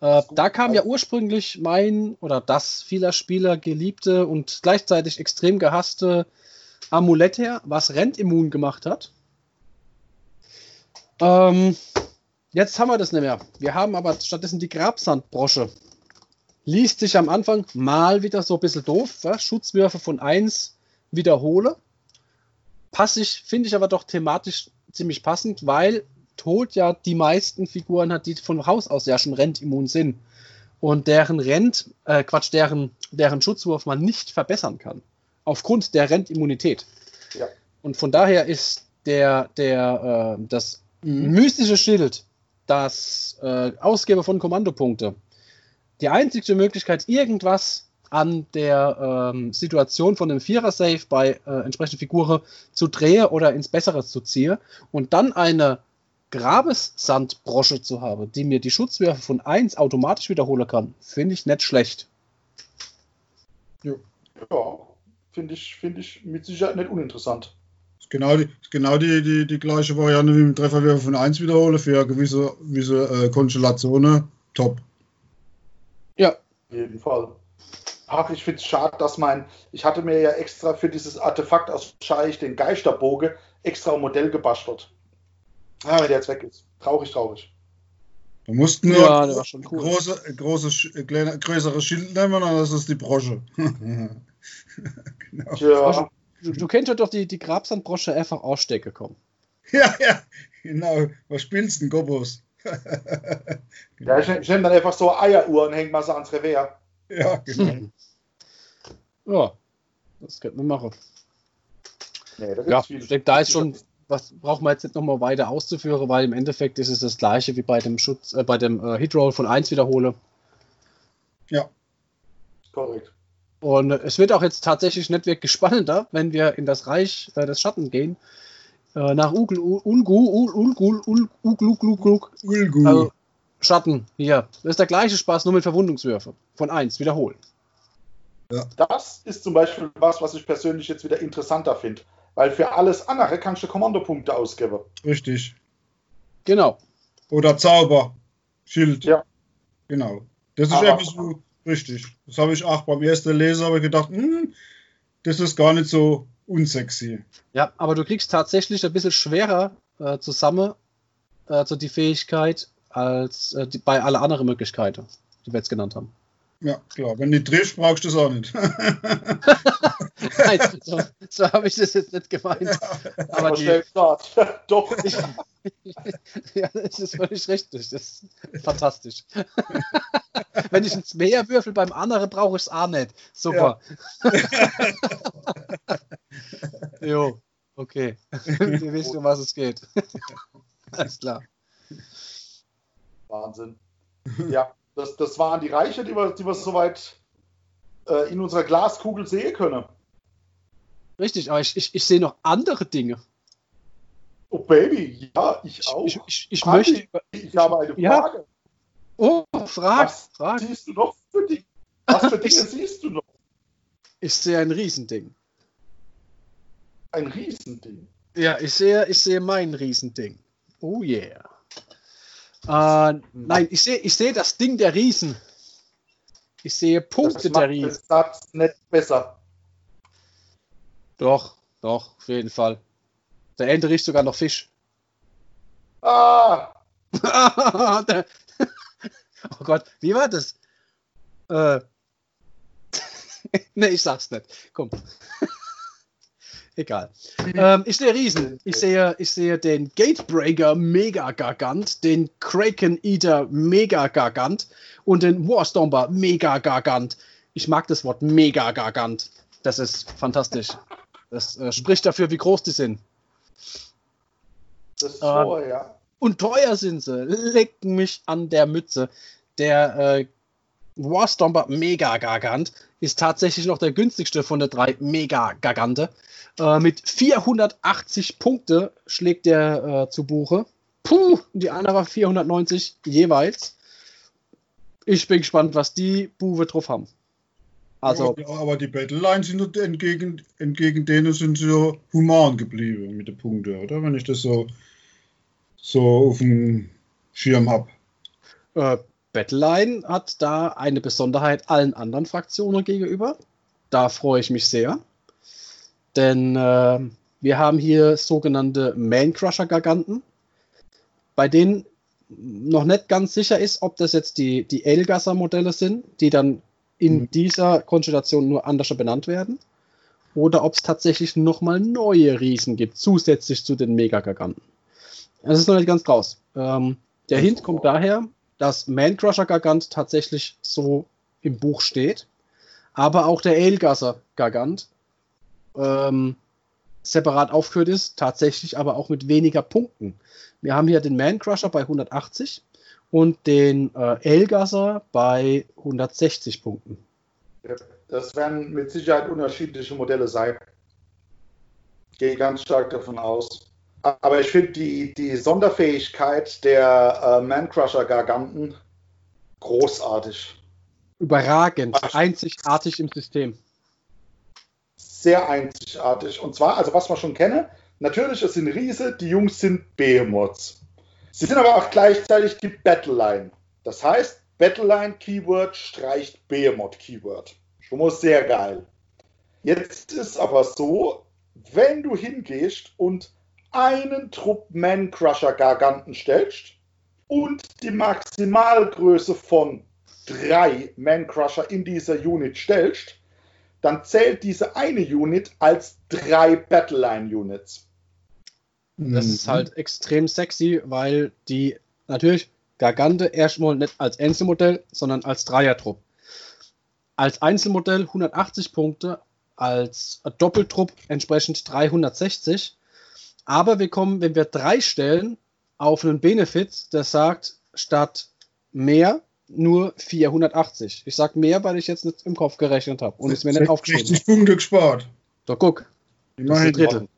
A: Äh, da kam ja ursprünglich mein oder das vieler Spieler geliebte und gleichzeitig extrem gehasste Amulett her, was Rentimmun gemacht hat. Ähm, jetzt haben wir das nicht mehr. Wir haben aber stattdessen die Grabsandbrosche. Liest sich am Anfang mal wieder so ein bisschen doof. Ja? Schutzwürfe von 1 wiederhole. Passig finde ich aber doch thematisch ziemlich passend, weil Tod ja die meisten Figuren hat, die von Haus aus ja schon rentimmun sind. Und deren Rent, äh, Quatsch, deren, deren Schutzwurf man nicht verbessern kann. Aufgrund der Rentimmunität.
B: Ja.
A: Und von daher ist der, der, äh, das mystische Schild, das äh, Ausgeber von Kommandopunkte, die einzige Möglichkeit, irgendwas an der ähm, Situation von dem Vierer-Safe bei äh, entsprechenden Figuren zu drehen oder ins Bessere zu ziehen und dann eine Grabessandbrosche zu haben, die mir die Schutzwürfe von 1 automatisch wiederholen kann, finde ich nicht schlecht.
B: ja, finde ich, finde ich mit Sicherheit nicht uninteressant.
C: Genau, die, genau die, die, die gleiche Variante wie mit Trefferwürfe von 1 wiederholen für gewisse, gewisse äh, Konstellationen. Top.
A: Ja,
B: Auf jeden Fall. Ach, ich finde es schade, dass mein. Ich hatte mir ja extra für dieses Artefakt aus Scheich, den Geisterbogen, extra ein Modell gebastelt. Ah, wenn der jetzt weg ist. Traurig, traurig.
C: Du musst nur
A: Ja, der war schon cool.
C: große, große, äh, kleine, größeres Schild nehmen und das ist die Brosche. genau. (laughs)
B: Tja,
A: du, du kennst ja doch die, die Grabsandbrosche einfach ausstecken kommen. (laughs)
C: Ja, ja, genau. Was spielst du denn, Gobos? (laughs)
B: ja ich, ich nehme dann einfach so Eieruhr und hänge mal so ans Revier.
C: ja, genau.
A: Ja, das könnten wir machen.
B: Nee, da
A: Ja, ich denke, da ist schon, was braucht man jetzt nicht nochmal weiter auszuführen, weil im Endeffekt ist es das gleiche wie bei dem Schutz, äh, bei dem äh, Hitroll von 1 wiederhole.
B: Korrekt.
A: Und es wird auch jetzt tatsächlich nicht wirklich spannender, wenn wir in das Reich äh, des Schatten gehen. Äh, nach Ugl, U- Ulgu, Ul- Ulgul, Ul- Ugluk, Luk, Luk.
C: Ulgu.
A: Also, Schatten, hier. Das ist der gleiche Spaß, nur mit Verwundungswürfe. Von 1, wiederholen.
B: Das ist zum Beispiel was, was ich persönlich jetzt wieder interessanter finde. Weil für alles andere kannst du Kommandopunkte ausgeben.
C: Richtig.
A: Genau.
C: Oder Zauber. Schild.
B: Ja.
C: Genau. Das ist
B: Aber-
C: so richtig. Das habe ich auch beim ersten Leser aber gedacht, hm, das ist gar nicht so unsexy.
A: Ja, aber du kriegst tatsächlich ein bisschen schwerer äh, zusammen, also die Fähigkeit, als äh, die, bei alle anderen Möglichkeiten, die wir jetzt genannt haben.
C: Ja, klar. Wenn du triffst, brauchst du das auch nicht.
A: Nein, so, so habe ich das jetzt nicht gemeint. Aber die,
B: schnell Start. (laughs) Doch. (laughs)
A: ja, das ist völlig richtig. Das ist fantastisch. (laughs) Wenn ich ins Meer würfel beim anderen, brauche ich es auch nicht. Super. jo, okay. Wir wissen, um was es geht. Alles klar.
B: Wahnsinn. Ja, das, das waren die Reiche, die wir, die wir soweit äh, in unserer Glaskugel sehen können.
A: Richtig, aber ich, ich, ich sehe noch andere Dinge.
B: Oh Baby, ja, ich auch.
A: ich, ich, ich
B: Andi,
A: möchte.
B: Ich habe eine
A: Ja.
B: Frage.
A: Oh, frag,
B: Was
A: frag.
B: siehst du noch für dich? Was für (laughs) Dinge
A: Ich-
B: siehst du noch?
A: Ich sehe ein Riesending.
B: Ein Riesending.
A: Ja, ich sehe, ich sehe mein Riesending. Oh yeah. Äh, nein, ich sehe, ich sehe das Ding der Riesen. Ich sehe Punkte
B: Das
A: der
B: macht
A: Riesen.
B: den Satz nicht besser.
A: Doch, doch, auf jeden Fall. Der Ende riecht sogar noch Fisch.
B: Ah, (laughs)
A: oh Gott, wie war das? Äh. (laughs) ne, ich sag's nicht. Komm. Egal. Ähm, ich sehe Riesen. Ich sehe, ich sehe den Gatebreaker Mega Gargant, den Kraken Eater Mega Gargant und den Warstomper Mega Gargant. Ich mag das Wort Mega Gargant. Das ist fantastisch. Das äh, spricht dafür, wie groß die sind.
B: das ist
A: Ah.
B: so, ja.
A: Und teuer sind sie. Lecken mich an der Mütze. Der äh, Warstomper Mega Gargant ist tatsächlich noch der günstigste von der drei Mega Gargante. Äh, mit 480 Punkte schlägt der äh, zu Buche. Puh, die andere war 490 jeweils. Ich bin gespannt, was die Buwe drauf haben. Also,
C: aber, aber die Battle Lines sind entgegen, entgegen denen sind sie ja human geblieben mit den Punkten, oder? Wenn ich das so, so auf dem Schirm habe.
A: Äh, Battleline hat da eine Besonderheit allen anderen Fraktionen gegenüber. Da freue ich mich sehr. Denn äh, wir haben hier sogenannte Man-Crusher-Garganten, bei denen noch nicht ganz sicher ist, ob das jetzt die, die Elgasser-Modelle sind, die dann in
C: Mhm.
A: dieser Konstellation nur anders benannt werden, oder ob es tatsächlich nochmal neue Riesen gibt, zusätzlich zu den Mega-Garganten. Das ist noch nicht ganz raus. Ähm, der Hint kommt daher, dass Man-Crusher Gargant tatsächlich so im Buch steht, aber auch der Elgasser Gargant ähm, separat aufgeführt ist, tatsächlich aber auch mit weniger Punkten. Wir haben hier den Man-Crusher bei 180 und den äh, Elgasser bei 160 Punkten.
B: Das werden mit Sicherheit unterschiedliche Modelle sein. Gehe ganz stark davon aus. Aber ich finde die, die Sonderfähigkeit der äh, Man-Crusher-Garganten großartig.
A: Überragend,
B: Ach.
A: einzigartig im System.
B: Sehr einzigartig. Und zwar, also was wir schon kennen, natürlich, es sind Riese, die Jungs sind Behemoths. Sie sind aber auch gleichzeitig die Battleline. Das heißt, Battleline-Keyword streicht Behemoth-Keyword. Schon mal sehr geil. Jetzt ist aber so, wenn du hingehst und einen Trupp Man-Crusher-Garganten stellst und die Maximalgröße von drei Man-Crusher in dieser Unit stellst, dann zählt diese eine Unit als drei Battleline-Units.
A: Das ist halt extrem sexy, weil die natürlich Gargante erstmal nicht als Einzelmodell, sondern als Dreiertrupp. Als Einzelmodell 180 Punkte, als Doppeltrupp entsprechend 360. Aber wir kommen, wenn wir drei stellen, auf einen Benefit, der sagt, statt mehr nur 480. Ich sag mehr, weil ich jetzt nicht im Kopf gerechnet habe und es mir nicht aufgeschrieben
C: 60 Punkte gespart.
A: So, guck. Ein Drittel.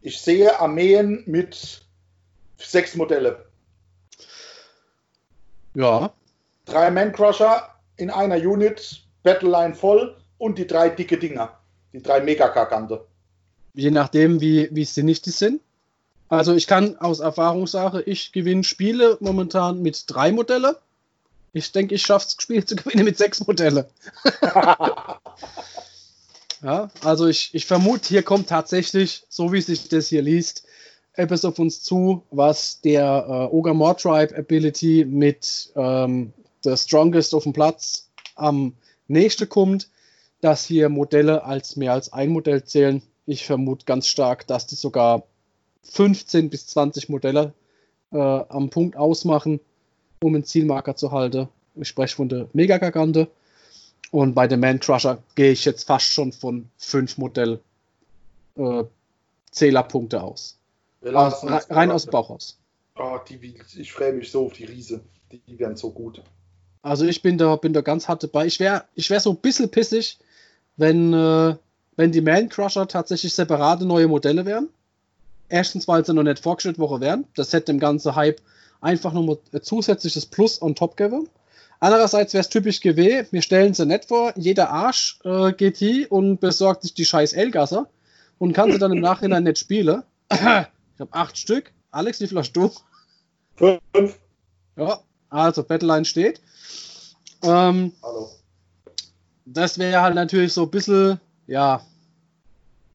B: Ich sehe Armeen mit sechs Modelle.
A: Ja.
B: Drei Man-Crusher in einer Unit, Battleline voll und die drei dicke Dinger. Die drei Megakagante.
A: Je nachdem, wie, wie sinnig die sind. Also ich kann aus Erfahrung sagen, ich gewinne Spiele momentan mit drei Modelle. Ich denke, ich schaffe es, Spiele zu gewinnen mit sechs Modelle. (laughs) ja, also ich, ich vermute, hier kommt tatsächlich, so wie sich das hier liest, etwas auf uns zu, was der äh, Ogamore Tribe Ability mit ähm, der Strongest auf dem Platz am nächsten kommt, dass hier Modelle als mehr als ein Modell zählen. Ich vermute ganz stark, dass die sogar 15 bis 20 Modelle äh, am Punkt ausmachen, um einen Zielmarker zu halten. Ich spreche von der Mega-Gagante. Und bei dem Man Crusher gehe ich jetzt fast schon von 5 Modell äh, Zählerpunkte aus. aus rein aus dem Bauch aus.
B: Oh, die, ich freue mich so auf die Riese. Die, die werden so gut.
A: Also ich bin da, bin da ganz hart dabei. Ich wäre ich wär so ein bisschen pissig, wenn, äh, wenn die Man Crusher tatsächlich separate neue Modelle wären. Erstens, weil sie noch nicht vorgestellt worden wären. Das hätte dem ganzen Hype einfach nur ein zusätzliches Plus on top gegeben. Andererseits wäre es typisch GW, wir stellen sie nicht vor, jeder Arsch äh, geht hier und besorgt sich die scheiß Elgasser und kann sie dann im Nachhinein nicht spielen. ich habe acht Stück. Alex, wie viel hast du?
B: Fünf.
A: Ja, also Battleline steht. Ähm,
B: Hallo.
A: Das wäre halt natürlich so ein bisschen, ja.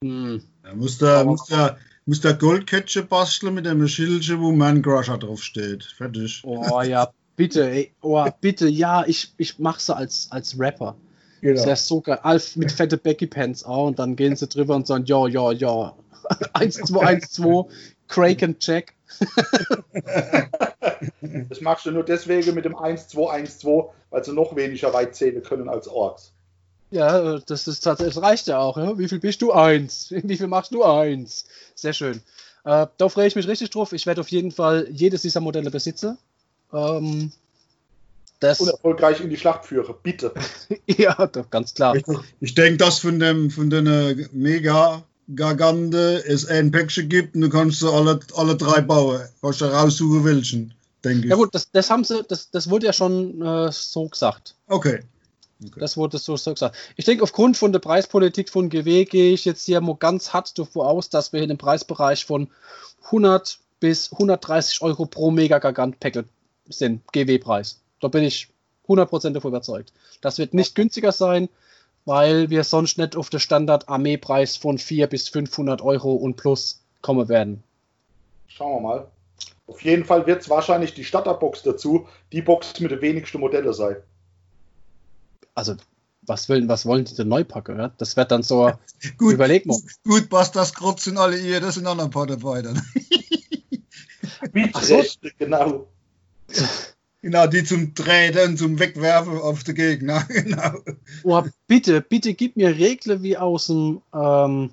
C: Hm. Da muss der, muss der, muss der Goldcatcher basteln mit einem Schildchen, wo Man Crusher draufsteht. Fertig.
A: Oh ja, bitte, ey. Oh, bitte, ja, ich, ich mache sie als, als Rapper. Genau. Das wäre so geil. Alf mit fette Becky Pants auch und dann gehen sie drüber und sagen, ja, ja, ja. 1, 2, 1, 2, Kraken Check.
B: das machst du nur deswegen mit dem 1, 2, 1, 2, weil sie noch weniger weit zählen können als Orks.
A: Ja, das, ist, das reicht ja auch. Ja? Wie viel bist du? Eins. (laughs) Wie viel machst du? Eins. Sehr schön. Äh, da freue ich mich richtig drauf. Ich werde auf jeden Fall jedes dieser Modelle besitzen. Ähm,
B: das und erfolgreich in die Schlacht führe, bitte. (laughs)
A: ja, doch, ganz klar.
C: Ich, ich denke, dass von dem von der Mega Gargante es ein Päckchen gibt und du kannst du alle, alle drei bauen. Kannst du raussuchen, welchen, denke ich.
A: Ja gut, das, das haben sie, das, das wurde ja schon äh, so gesagt.
C: Okay.
A: Okay. Das wurde so, so gesagt. Ich denke, aufgrund von der Preispolitik von GW gehe ich jetzt hier mal ganz hart davon aus, dass wir in dem Preisbereich von 100 bis 130 Euro pro Mega-Gigant-Packet sind. GW-Preis. Da bin ich 100% davon überzeugt. Das wird nicht günstiger sein, weil wir sonst nicht auf den Standard-Armee-Preis von 400 bis 500 Euro und plus kommen werden.
B: Schauen wir mal. Auf jeden Fall wird es wahrscheinlich die Starterbox dazu, die Box mit den wenigsten Modelle sein
A: also was, will, was wollen die denn neu packen? Ja? Das wird dann so, (laughs) gut, überleg mal.
C: Gut, passt das kurz sind alle ihr, das sind auch noch ein paar dabei dann. (laughs)
B: so. genau.
C: Genau, die zum Treten, zum Wegwerfen auf den Gegner. (laughs) Genau.
A: Oh, bitte, bitte gib mir Regeln wie aus dem, ähm,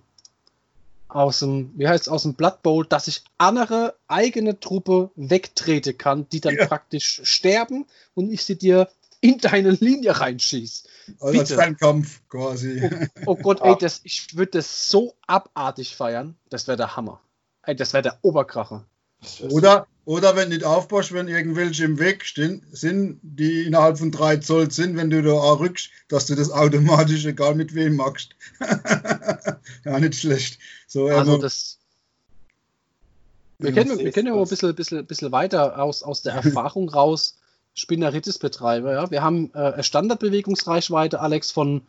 A: aus dem, wie heißt es, aus dem Blood Bowl, dass ich andere eigene Truppe wegtreten kann, die dann ja. praktisch sterben und ich sie dir in deine Linie reinschießt.
C: Also als Fernkampf quasi.
A: Oh, oh Gott, ey, (laughs) das, ich würde das so abartig feiern. Das wäre der Hammer. Ey, das wäre der Oberkracher.
C: Oder, oder wenn du nicht aufpasst, wenn irgendwelche im Weg stehen, sind, die innerhalb von drei Zoll sind, wenn du da rückst, dass du das automatisch, egal mit wem machst. (laughs) ja, nicht schlecht. So,
A: also, das. Wir kennen, wir kennen ja ein bisschen, bisschen, bisschen weiter aus, aus der Erfahrung raus Spinneritis betreibe. Ja? Wir haben äh, Standardbewegungsreichweite, Alex, von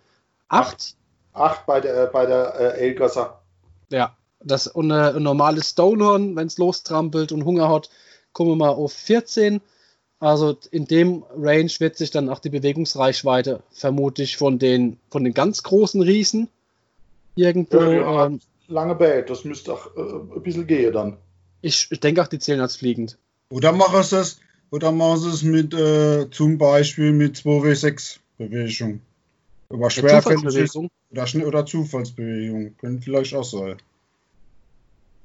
A: 8.
B: 8 bei der, äh, bei der äh, Elgasser.
A: Ja, das und äh, ein normales Stonehorn, wenn es lostrampelt und Hunger hat, kommen wir mal auf 14. Also in dem Range wird sich dann auch die Bewegungsreichweite vermutlich von den, von den ganz großen Riesen irgendwo. Ja, ja,
B: ähm, lange Bait, das müsste auch äh, ein bisschen gehen dann.
A: Ich, ich denke auch, die zählen als fliegend.
C: Oder machen sie es, oder machen sie es mit äh, zum Beispiel mit 2W6 Bewegung. Aber Schwerfälligkeit oder, oder Zufallsbewegung können vielleicht auch sein.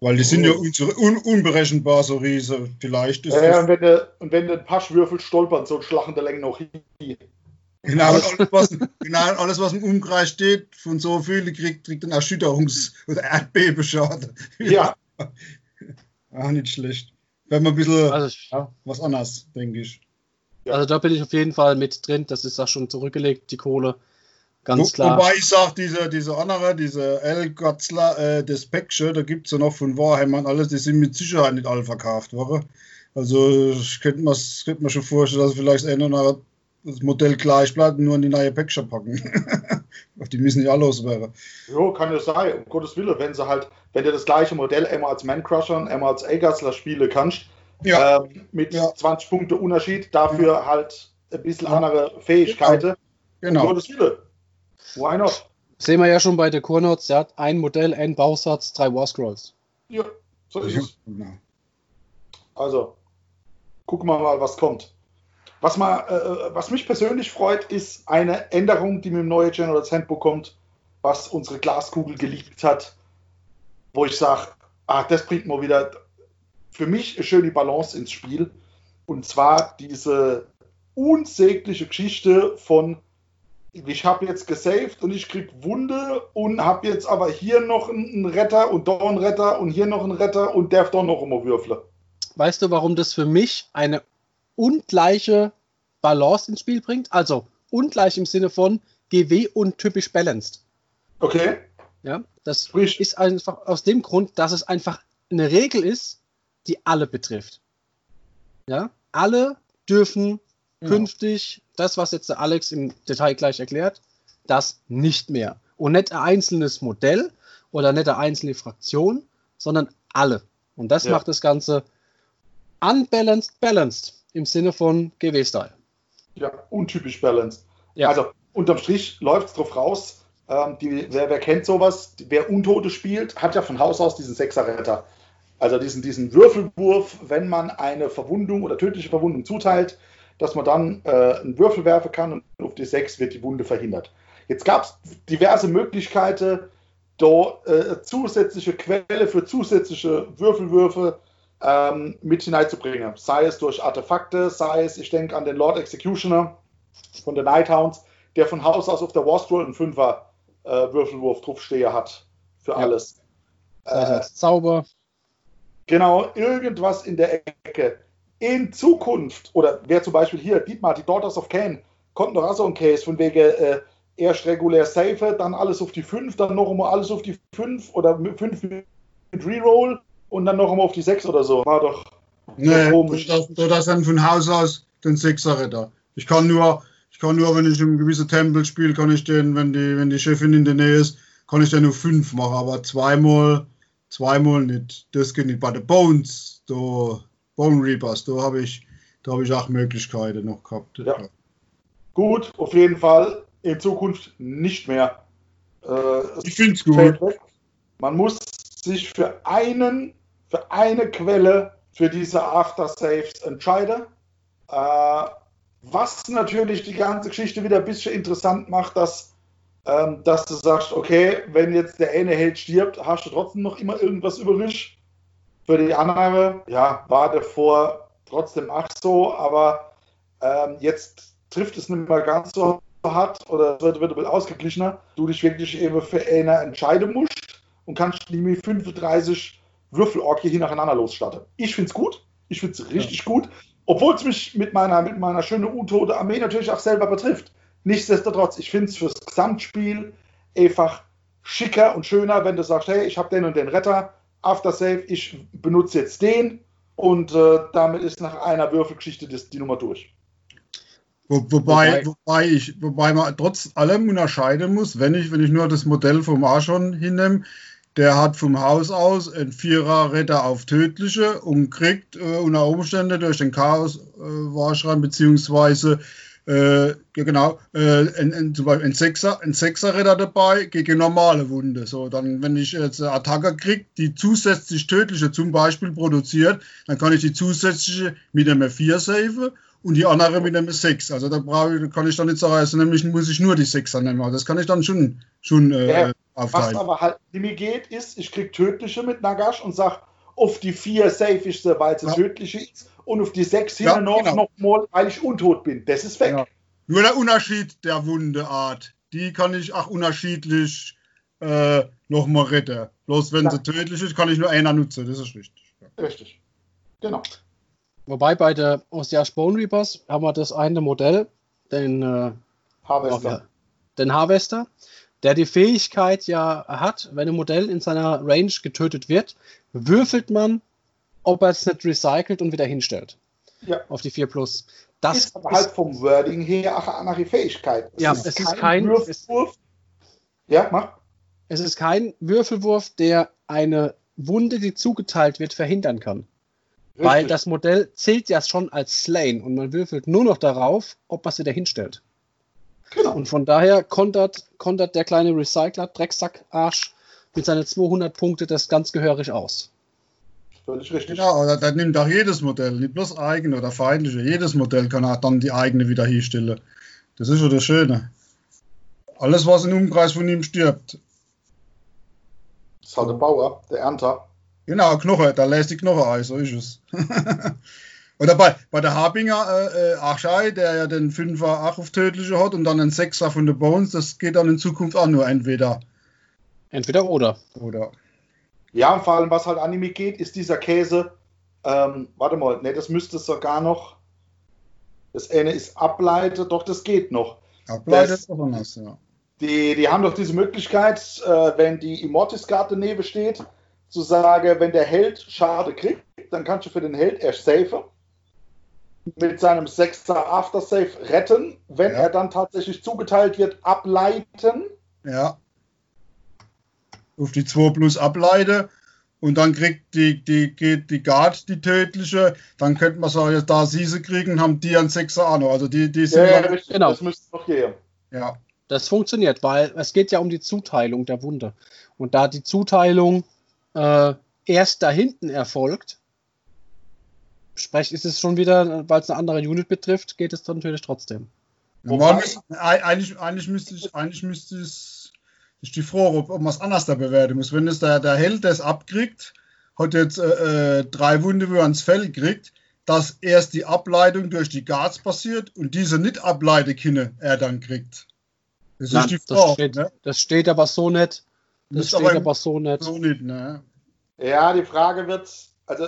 C: Weil die sind oh. ja unsere, un, unberechenbar, so Riese. Vielleicht
B: ist ja, ja und, wenn du, und wenn du ein paar Schwürfel stolpern, so schlachende Länge noch
C: hin. Genau, alles was, genau, alles, was im Umkreis steht, von so vielen kriegt, kriegt einen Erschütterungs- oder Erdbebenschaden.
B: Ja. (laughs)
C: Auch nicht schlecht. Wenn man ein bisschen also, ja, was anderes, denke ich.
A: Also da bin ich auf jeden Fall mit drin. Das ist auch schon zurückgelegt, die Kohle. Ganz Wo, klar.
C: Wobei ich sage, diese, diese andere, diese L-Gotzler, äh, das Päckchen, da gibt es ja noch von Warhammer alles, die sind mit Sicherheit nicht alle verkauft worden. Also ich könnte mir, könnte mir schon vorstellen, dass vielleicht einer das Modell gleich bleibt und nur in die neue Päckchen packen. (laughs) die müssen ja alle loswerden.
B: Jo, kann ja sein, um Gottes Willen, wenn sie halt, wenn du das gleiche Modell einmal als Man-Crusher und einmal als A-Guzzler spielen kannst, ja. ähm, mit ja. 20 Punkte Unterschied, dafür ja. halt ein bisschen andere Fähigkeiten.
C: Genau. Um Gottes Willen.
B: Why not?
A: Sehen wir ja schon bei der Kurnots, der hat ein Modell, ein Bausatz, drei War Scrolls.
B: Ja, so ist es. Also, gucken wir mal, was kommt. Was, mal, äh, was mich persönlich freut, ist eine Änderung, die mit dem neuen General Handbook kommt, was unsere Glaskugel geliebt hat, wo ich sage, ah, das bringt mal wieder für mich eine schöne Balance ins Spiel. Und zwar diese unsägliche Geschichte von ich habe jetzt gesaved und ich krieg Wunde und habe jetzt aber hier noch einen Retter und da einen Retter und hier noch einen Retter und darf doch noch immer würfeln.
A: Weißt du, warum das für mich eine ungleiche Balance ins Spiel bringt? Also ungleich im Sinne von GW und typisch balanced.
B: Okay.
A: Ja, das Sprich. ist einfach aus dem Grund, dass es einfach eine Regel ist, die alle betrifft. Ja, alle dürfen ja. künftig das, was jetzt der Alex im Detail gleich erklärt, das nicht mehr. Und nicht ein einzelnes Modell oder nicht eine einzelne Fraktion, sondern alle. Und das ja. macht das Ganze unbalanced balanced im Sinne von GW-Style.
B: Ja, untypisch balanced. Ja. Also unterm Strich läuft es drauf raus. Ähm, die, wer, wer, kennt sowas? Wer Untote spielt, hat ja von Haus aus diesen Sechser-Retter. Also diesen, diesen Würfelwurf, wenn man eine Verwundung oder tödliche Verwundung zuteilt, dass man dann äh, einen Würfel werfen kann und auf die 6 wird die Wunde verhindert. Jetzt gab es diverse Möglichkeiten, da äh, zusätzliche Quelle für zusätzliche Würfelwürfe ähm, mit hineinzubringen. Sei es durch Artefakte, sei es, ich denke an den Lord Executioner von den Nighthounds, der von Haus aus auf der Warscroll einen Fünfer äh, Würfelwurf draufsteher hat für ja. alles.
A: Äh, Zauber.
B: Genau, irgendwas in der Ecke in Zukunft, oder wer zum Beispiel hier, Dietmar, die Daughters of Cain, konnten doch auch so ein Case von wegen äh, erst regulär safe, dann alles auf die 5, dann noch einmal alles auf die 5 oder 5 mit Reroll und dann noch einmal auf die 6 oder so. War doch
C: nee, komisch. Das, das dann von Haus aus den 6er Ritter. Ich kann nur, ich kann nur, wenn ich im gewissen Tempel spiele, kann ich den, wenn die, wenn die Chefin in der Nähe ist, kann ich den nur 5 machen, aber zweimal, zweimal nicht. Das geht nicht. Bei den Bones, da Bone Reapers, da habe ich, da ich auch Möglichkeiten noch gehabt.
B: Ja. Gut, auf jeden Fall in Zukunft nicht mehr.
C: Äh, ich finde es gut.
B: Man muss sich für einen, für eine Quelle für diese After Saves entscheiden. Äh, was natürlich die ganze Geschichte wieder ein bisschen interessant macht, dass, ähm, dass du sagst, okay, wenn jetzt der eine Held stirbt, hast du trotzdem noch immer irgendwas übrig. Für die andere, ja, war davor trotzdem ach so, aber ähm, jetzt trifft es nicht mehr ganz so hart oder wird, wird ein bisschen ausgeglichener. Du dich wirklich eben für eine entscheiden musst und kannst nämlich 35 Würfelorgie hier nacheinander losstarten. Ich finde es gut. Ich finde es richtig ja. gut. Obwohl es mich mit meiner, mit meiner schönen untote Armee natürlich auch selber betrifft. Nichtsdestotrotz, ich finde es fürs Gesamtspiel einfach schicker und schöner, wenn du sagst, hey, ich habe den und den Retter, After Save, ich benutze jetzt den und äh, damit ist nach einer Würfelgeschichte das, die Nummer durch.
C: Wo, wobei, wobei, ich, wobei man trotz allem unterscheiden muss, wenn ich, wenn ich nur das Modell vom Archon hinnehme, der hat vom Haus aus ein Vierer-Retter auf tödliche und kriegt äh, unter Umständen durch den Chaos-Warschrein äh, beziehungsweise äh, genau, äh, ein, ein, zum Beispiel ein Sechser, ein Sechser-Ritter dabei gegen normale Wunde. So, dann, wenn ich jetzt eine Attacke kriege, die zusätzlich tödliche zum Beispiel produziert, dann kann ich die zusätzliche mit einem 4 save und die andere mit einem 6. Also da brauche ich, kann ich dann nicht sagen, also nämlich muss ich nur die 6er nehmen. Also das kann ich dann schon, schon äh,
B: Ja,
C: aufteilen.
B: Was aber halt nicht mehr geht, ist, ich krieg tödliche mit Nagash und sag, auf die 4 safe ich sie, weil sie
C: Ja.
B: tödliche ist und auf die 6
C: Ja,
B: hinten noch,
C: genau.
B: noch mal, weil ich untot bin. Das ist weg.
C: Ja. Nur der Unterschied der Wundeart, die kann ich auch unterschiedlich äh, nochmal retten. Bloß wenn
B: Ja.
C: sie tödlich ist, kann ich nur einer nutzen, das ist richtig.
B: Richtig. Genau.
A: Wobei bei der Ossiage Bone Reapers haben wir das eine Modell, den, äh,
B: Harvester.
A: ja, den Harvester, der die Fähigkeit ja hat, wenn ein Modell in seiner Range getötet wird, würfelt man, ob er es nicht recycelt und wieder hinstellt.
B: Ja.
A: Auf die 4 Plus. Das
B: ist aber halt vom Wording her auch eine andere Fähigkeit.
A: Ja, es ist kein-
B: Würfwurf. Ja, mach.
A: Es ist kein Würfelwurf, der eine Wunde, die zugeteilt wird, verhindern kann. Weil
B: Richtig.
A: das Modell zählt ja schon als Slain und man würfelt nur noch darauf, ob man es wieder hinstellt.
B: Genau.
A: Und von daher kontert, kontert der kleine Recycler, Drecksack, Arsch, mit seinen 200 Punkte das ganz gehörig aus.
B: Völlig richtig.
C: Genau, aber das nimmt auch jedes Modell, nicht bloß eigene oder feindliche. Jedes Modell kann auch dann die eigene wieder herstellen. Das ist ja das Schöne. Alles, was im Umkreis von ihm stirbt.
B: Das ist halt der Bauer, der Ernter.
C: Genau, Knoche, da lässt die Knoche ein, so ist es. (laughs) Oder bei, bei der Habinger äh, äh, Achschei, der ja den Fünfer auch auf tödliche hat und dann einen Sechser von den Bones, das geht dann in Zukunft auch nur entweder
A: Entweder oder.
C: oder.
B: Ja, und vor allem, was halt Anime geht, ist dieser Käse. Ähm, warte mal, ne, das müsste sogar noch. Das eine ist Ableite, doch, das geht noch.
C: Ableitet
B: Das-
C: ist doch anders, ja.
B: Die, die haben doch diese Möglichkeit, äh, wenn die Immortis-Karte daneben steht, zu sagen, wenn der Held Schade kriegt, dann kannst du für den Held erst safe mit seinem 6er Aftersave retten. Wenn
C: Ja.
B: er dann tatsächlich zugeteilt wird, ableiten.
C: Ja. Auf die 2 plus ableite und dann kriegt die, die, geht die Guard die tödliche, dann könnte man sagen, jetzt da sie sie kriegen, haben die einen Sechser auch noch. Also die, die sind
B: Ja, richtig,
A: genau.
B: das müsste noch gehen.
C: ja.
A: Das funktioniert, weil es geht ja um die Zuteilung der Wunde. Und da die Zuteilung äh, erst da hinten erfolgt, sprich ist es schon wieder, weil es eine andere Unit betrifft, geht es dann natürlich trotzdem.
B: Wobei-
C: eigentlich, eigentlich müsste ich, eigentlich müsste es, ist die Frage, ob, ob man es anders da bewerten muss. Wenn es der, der Held das abkriegt, hat jetzt äh, äh, drei Wunde, wo er ans Fell kriegt, dass erst die Ableitung durch die Guards passiert und diese nicht ableiten er dann kriegt. Das
A: Nein,
C: ist die
A: das,
C: Frage.
A: steht,
C: ne?
A: das steht aber so nicht. Das
C: Ist
A: steht
C: aber-
A: aber so nicht.
C: So nicht, ne?
B: Ja, die Frage wird, also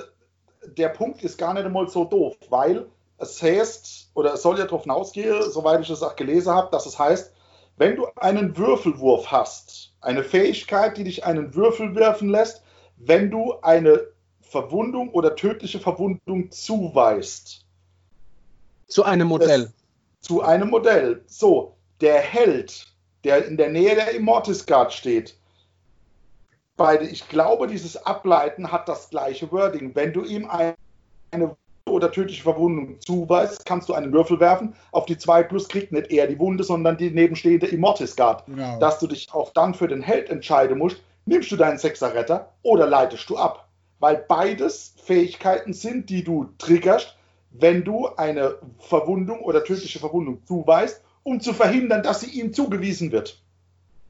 B: der Punkt ist gar nicht einmal so doof, weil es heißt, oder es soll ja darauf hinausgehen, soweit ich es auch gelesen habe, dass es heißt, wenn du einen Würfelwurf hast, eine Fähigkeit, die dich einen Würfel werfen lässt, wenn du eine Verwundung oder tödliche Verwundung zuweist
A: Zu einem Modell.
B: zu einem Modell. So, der Held, der in der Nähe der Immortis Guard steht, beide, ich glaube, dieses Ableiten hat das gleiche Wording. Wenn du ihm ein- eine oder tödliche Verwundung zuweist, kannst du einen Würfel werfen. Auf die 2 plus kriegt nicht er die Wunde, sondern die nebenstehende Immortis Guard.
C: Genau.
B: Dass du dich auch dann für den Held entscheiden musst, nimmst du deinen Sechser-Retter oder leitest du ab. Weil beides Fähigkeiten sind, die du triggerst, wenn du eine Verwundung oder tödliche Verwundung zuweist, um zu verhindern, dass sie ihm zugewiesen wird.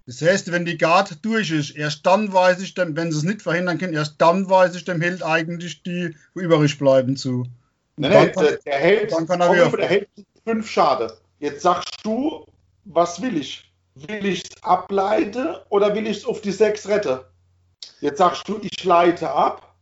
C: Das heißt, wenn die Guard durch ist, erst dann weiß ich dem, wenn sie es nicht verhindern können, erst dann weiß ich dem Held eigentlich die übrig bleiben zu. Dann
B: nee,
C: kann-
B: der, der Held,
C: dann kann er
B: der Held fünf Schade. Jetzt sagst du, was will ich? Will ich es ableite oder will ich es auf die sechs rette? Jetzt sagst du, ich leite ab,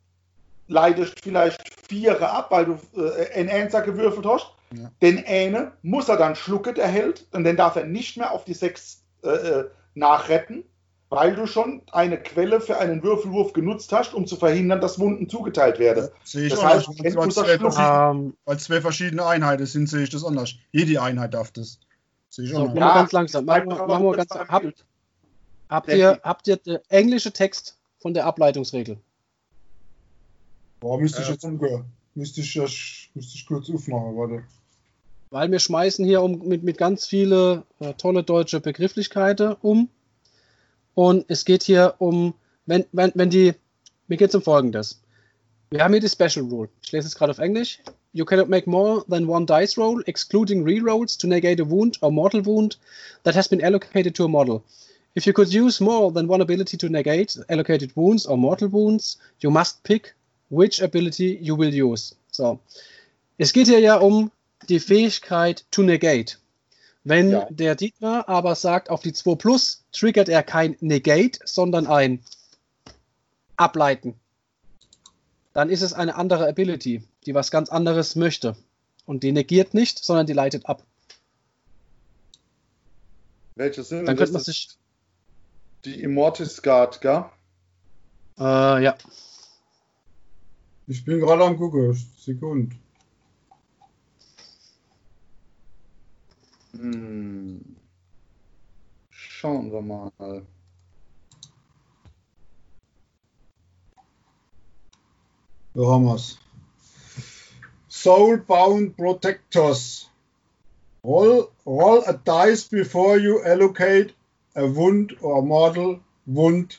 B: leitest vielleicht Viere ab, weil du äh, einen Einser gewürfelt hast.
C: Ja.
B: Den eine muss er dann schlucken, der Held, und den darf er nicht mehr auf die sechs äh, äh, nachretten, weil du schon eine Quelle für einen Würfelwurf genutzt hast, um zu verhindern, dass Wunden zugeteilt werden.
C: Sehe ich
B: Das
C: anders.
B: heißt,
C: Weil
B: wenn
C: weil zwei,
A: Ähm,
C: weil zwei verschiedene Einheiten sind, sehe ich das anders. Jede Einheit darf das. Sehe ich
A: so, machen wir
B: Ja,
A: ganz langsam. Machen wir, machen wir ganz, habt, habt, ihr, habt ihr den englischen Text von der Ableitungsregel?
C: Boah, müsste ich
B: Äh,
C: jetzt umgehen. Müsste ich, müsste ich kurz aufmachen, warte.
A: Weil wir schmeißen hier um, mit, mit ganz viele äh, tolle deutsche Begrifflichkeiten um. Und es geht hier um, wenn, wenn, wenn die, mir geht es um Folgendes. Wir haben hier die Special Rule. Ich lese es gerade auf Englisch. you cannot make more than one dice roll, excluding rerolls, to negate a wound or mortal wound that has been allocated to a model. If you could use more than one ability to negate allocated wounds or mortal wounds, you must pick which ability you will use. So. Es geht hier ja um die Fähigkeit to negate. Wenn
B: Ja.
A: der Dietmar aber sagt, auf die 2 Plus triggert er kein Negate, sondern ein Ableiten. Dann ist es eine andere Ability, die was ganz anderes möchte. Und die negiert nicht, sondern die leitet ab.
B: Welche sind
A: Dann
B: das?
A: könnte man sich.
B: Die Immortis Guard, gell?
A: Äh, ja.
C: Ich bin gerade am gucken. Sekund.
B: Hm. Schauen wir mal.
C: Da haben wir's. Soulbound Protectors. Roll, roll a dice before you allocate a wound or mortal wound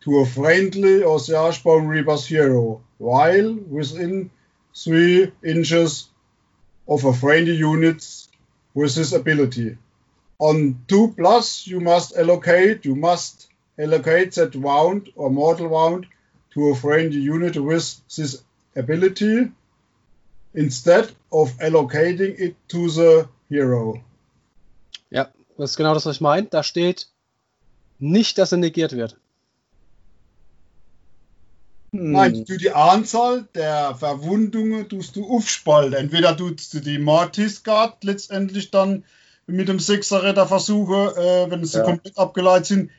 C: to a friendly or Sargebone Reaper's hero, while within three inches of a friendly unit with this ability. On 2 plus, you must allocate, you must allocate that wound or mortal wound to a friendly unit with this ability instead of allocating it to the hero.
A: Ja, das ist genau das, was ich meine. Da steht nicht, dass er negiert wird.
B: Hm.
C: Nein, du die Anzahl der Verwundungen tust du aufspalten. Entweder tust du die Mortis Guard letztendlich dann mit dem Sechser-Retter versuchen, äh, wenn sie
B: Ja.
C: komplett abgeleitet sind,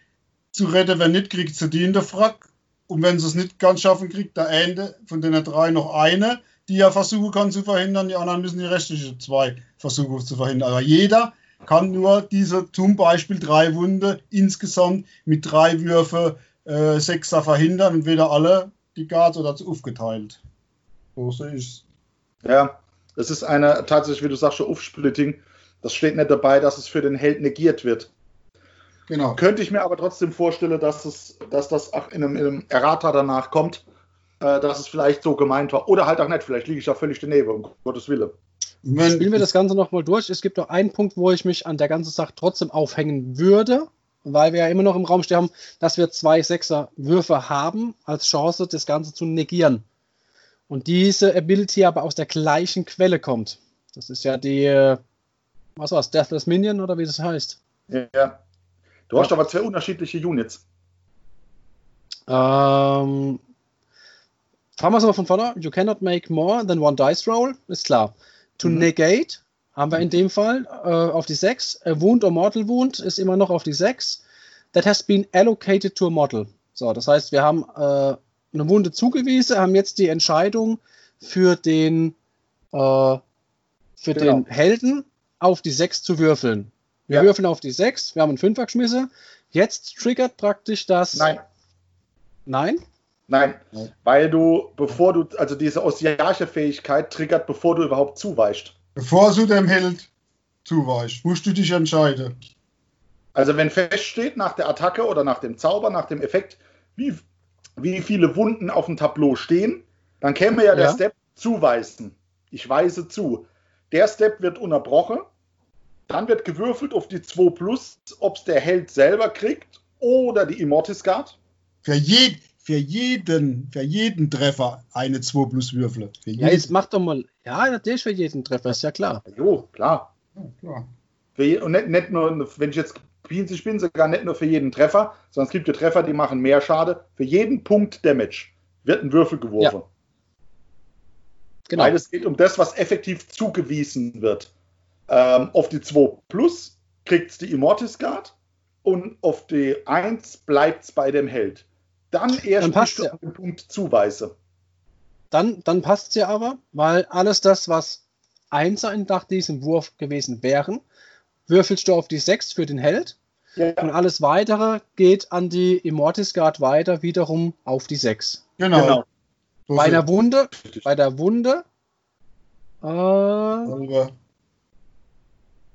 C: zu retten. Wenn nicht, kriegt sie die in der Frack. Und wenn sie es nicht ganz schaffen, kriegt der Ende von den drei noch eine, die er versuchen kann zu verhindern. Die anderen müssen die restlichen zwei versuchen zu verhindern. Aber jeder kann nur diese zum Beispiel drei Wunde insgesamt mit drei Würfe äh, Sechser verhindern. Entweder alle die Guards oder zu aufgeteilt. So sehe ich
B: Ja, es ist eine tatsächlich, wie du sagst, schon Aufsplitting. Das steht nicht dabei, dass es für den Held negiert wird.
C: Genau.
B: Könnte ich mir aber trotzdem vorstellen, dass, es, dass das auch in einem, in einem Errata danach kommt, äh, dass es vielleicht so gemeint war. Oder halt auch nicht, vielleicht liege ich ja völlig daneben, um Gottes Willen.
C: Wenn,
A: Spielen wir das Ganze nochmal durch. Es gibt noch einen Punkt, wo ich mich an der ganzen Sache trotzdem aufhängen würde, weil wir ja immer noch im Raum stehen haben, dass wir zwei Sechser-Würfe haben, als Chance, das Ganze zu negieren. Und diese Ability aber aus der gleichen Quelle kommt. Das ist ja die, äh, was war's, Deathless Minion oder wie das heißt.
B: Ja. Du hast aber zwei unterschiedliche Units.
A: Ähm, fahren wir es mal von vorne. You cannot make more than one dice roll, ist klar. To
B: Mhm.
A: negate haben wir in dem Fall äh, auf die 6. A wound or mortal wound ist immer noch auf die 6. That has been allocated to a model. So, das heißt, wir haben äh, eine Wunde zugewiesen, haben jetzt die Entscheidung für den, äh, für
B: Genau.
A: den Helden auf die 6 zu würfeln. Wir
B: Ja.
A: würfeln auf die 6, wir haben einen Fünfer geschmissen. Jetzt triggert praktisch das.
B: Nein,
A: Nein?
B: nein.
C: Nein.
B: Weil du, bevor du, also diese Osiache-Fähigkeit triggert, bevor du überhaupt zuweichst.
C: Bevor du dem Held zuweichst, musst du dich entscheiden.
B: Also wenn feststeht nach der Attacke oder nach dem Zauber, nach dem Effekt, wie, wie viele Wunden auf dem Tableau stehen, dann käme ja der
A: Ja.
B: Step zuweisen. Ich weise zu. Der Step wird unterbrochen, dann wird gewürfelt auf die 2 Plus, ob es der Held selber kriegt oder die Immortis Guard.
C: Für, je, für, jeden, für jeden Treffer eine 2 plus Würfel. Für
A: Ja, jetzt mach doch mal. Ja, natürlich für jeden Treffer, ist ja klar.
B: Jo, klar.
C: Ja, klar.
B: Je, und nicht, nicht nur, wenn ich jetzt Pinse bin, sogar nicht nur für jeden Treffer, sondern es gibt ja Treffer, die machen mehr Schade. Für jeden Punkt Damage wird ein Würfel geworfen.
A: Genau.
B: Weil es geht um das, was effektiv zugewiesen wird. Ähm, auf die 2 Plus kriegt es die Immortis Guard und auf die 1 bleibt es bei dem Held. Dann erst
A: Dann passt ja.
B: den Punkt zuweise.
A: Dann, dann passt es ja aber, weil alles das, was Einser nach diesem Wurf gewesen wären, würfelst du auf die 6 für den Held und
B: Ja,
A: alles weitere geht an die Immortis Guard weiter wiederum auf die 6.
C: Genau.
B: genau.
C: So
A: Bei einer Wunde, bei der Wunde äh,
C: ich selber.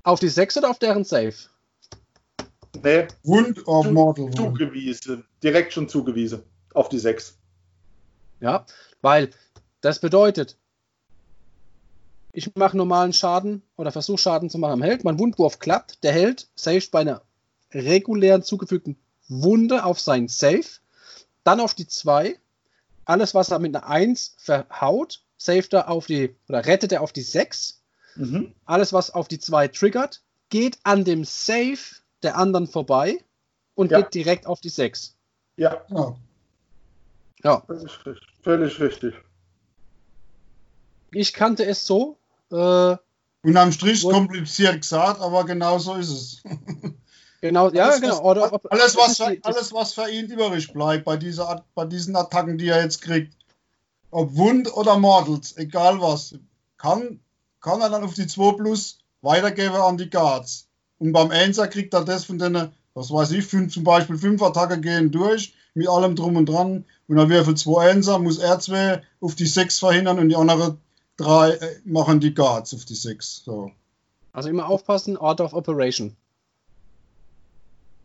A: auf die 6 oder auf deren Save?
B: Nee,
C: Wund of
B: Zu-
C: Mortal Wound.
B: zugewiesen. Direkt schon zugewiesen. Auf die 6.
A: Ja, weil das bedeutet, Ich mache normalen Schaden oder versuche Schaden zu machen am Held. Mein Wundwurf klappt. Der Held saved bei einer regulären zugefügten Wunde auf sein Save. Dann auf die 2. Alles, was er mit einer 1 verhaut, saved er auf die oder rettet er auf die 6.
B: Mhm.
A: Alles, was auf die 2 triggert, geht an dem Save der anderen vorbei und
B: Ja.
A: geht direkt auf die 6.
B: Ja,
C: Ja.
A: Ja,
B: völlig richtig.
A: Ich kannte es so. Äh,
C: Unterm Strich
A: Und-
C: kompliziert gesagt, aber genau so ist es. (laughs)
A: genau, ja,
C: alles,
A: genau.
C: Was,
A: Oder, ob-
C: alles,
A: das
C: was für, alles, was für ihn übrig bleibt bei, dieser, bei diesen Attacken, die er jetzt kriegt, ob Wund oder Mortals, egal was, kann, kann er dann auf die 2 Plus weitergeben an die Guards. Und beim Einser kriegt er das von denen, was weiß ich, fünf, zum Beispiel fünf Attacken gehen durch, mit allem drum und dran. Und er würfelt zwei Einser, muss er zwei auf die 6 verhindern und die anderen drei äh, machen die Guards auf die 6. So.
A: Also immer aufpassen, Order of Operation.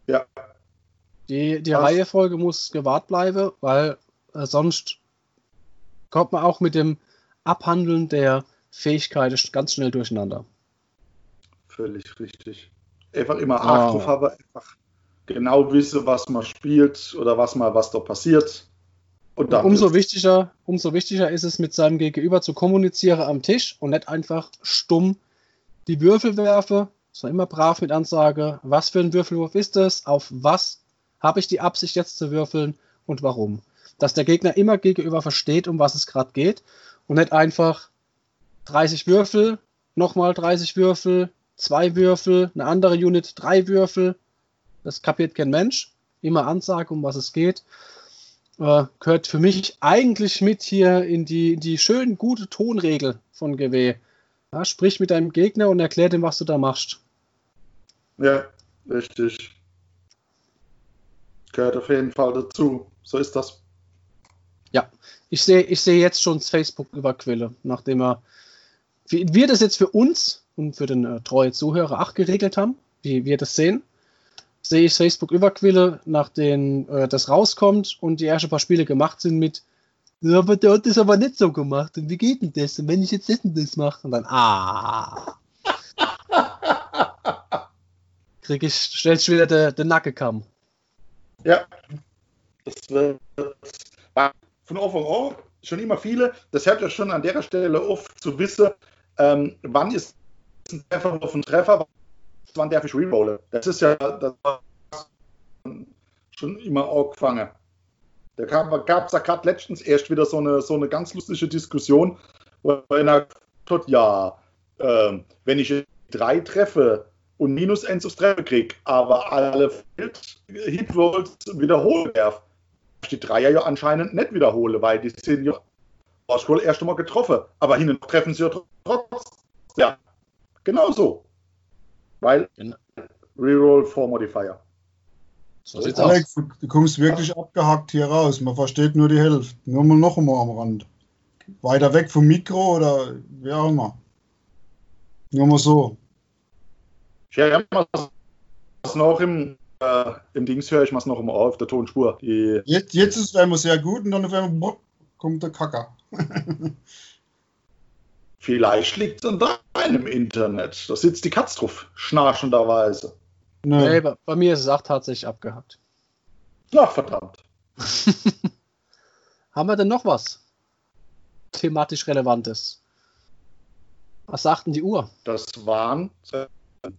B: Ja.
A: Die, die? Reihefolge muss gewahrt bleiben, weil äh, sonst kommt man auch mit dem Abhandeln der Fähigkeiten ganz schnell durcheinander.
B: Völlig richtig. Einfach immer
A: Ah.
B: Acht drauf haben, einfach genau wissen, was man spielt oder was mal, was da passiert. Und dann
A: umso wichtiger, umso wichtiger ist es, mit seinem Gegenüber zu kommunizieren am Tisch und nicht einfach stumm die Würfel werfe, sondern immer brav mit Ansage, was für ein Würfelwurf ist es, auf was habe ich die Absicht jetzt zu würfeln und warum. Dass der Gegner immer gegenüber versteht, um was es gerade geht und nicht einfach 30 Würfel, nochmal 30 Würfel, zwei Würfel, eine andere Unit, drei Würfel. Das kapiert kein Mensch. Immer Ansage, um was es geht äh, gehört für mich eigentlich mit hier in die, die schön gute Tonregel von GW. Ja, sprich mit deinem Gegner und erklär dem, was du da machst.
B: Ja, richtig. Gehört auf jeden Fall dazu. So ist das.
A: Ich sehe ich sehe jetzt schon das Facebook über Quille, nachdem er, wie wir das jetzt für uns und für den äh, treue Zuhörer auch geregelt haben, wie wir das sehen, sehe ich Facebook über Quille, nachdem äh, das rauskommt und die ersten paar Spiele gemacht sind mit ja, aber der hat das aber nicht so gemacht. Und wie geht denn das? Und wenn ich jetzt das und das mache? Und dann, ah. Krieg ich, stellst wieder den, den Nackenkamm.
B: Ja. Das wird von Anfang an schon immer viele. Das hört ja schon an der Stelle oft zu wissen, ähm, wann ist ein Treffer auf ein Treffer, wann darf ich rerollen. Das ist ja das war schon immer angefangen. Da gab es ja gerade letztens erst wieder so eine, so eine ganz lustige Diskussion, wo einer hat, ja, ähm, wenn ich drei treffe und minus eins aufs Treffen kriege, aber alle Hitrolls wiederholen darf, die Dreier ja anscheinend nicht wiederhole, weil die sind ja wohl erst einmal getroffen, aber hinten treffen sie ja trotzdem. Ja, genau so. Weil. Reroll for Modifier.
A: So sieht's aus.
C: Alex, du, du kommst wirklich abgehackt hier raus. Man versteht nur die Hälfte. Nur mal noch einmal am Rand. Weiter weg vom Mikro oder wie auch immer. Nur mal so.
B: Ich höre es noch im, äh, im Dings höre ich was noch immer auf der Tonspur. Die,
C: Jetzt, jetzt ist es einmal sehr gut und dann auf einmal kommt der Kacker. (laughs)
B: vielleicht liegt es an deinem Internet. Da sitzt die Katz drauf, schnarchenderweise.
A: Nee,
C: Nö.
A: bei, bei mir ist es auch tatsächlich abgehackt.
B: Ach, verdammt. (laughs)
A: Haben wir denn noch was thematisch Relevantes? Was sagt denn die Uhr?
B: Das waren,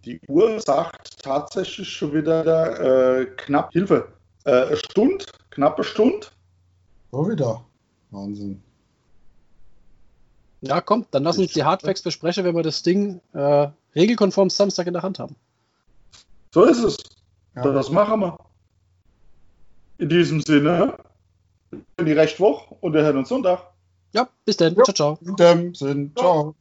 B: die Uhr sagt tatsächlich schon wieder äh, knapp, Hilfe, äh, eine Stunde, knappe Stunde.
C: So wieder. Wahnsinn.
A: Ja, komm, dann lass uns die Hardfacts besprechen, wenn wir das Ding äh, regelkonform Samstag in der Hand haben.
B: So ist es.
C: Ja.
B: Das machen wir. In diesem Sinne, in die Rechtwoche und wir hören uns Sonntag.
A: Ja, bis dann.
C: Ja.
A: Ciao, ciao.
C: In dem Sinn. Ciao.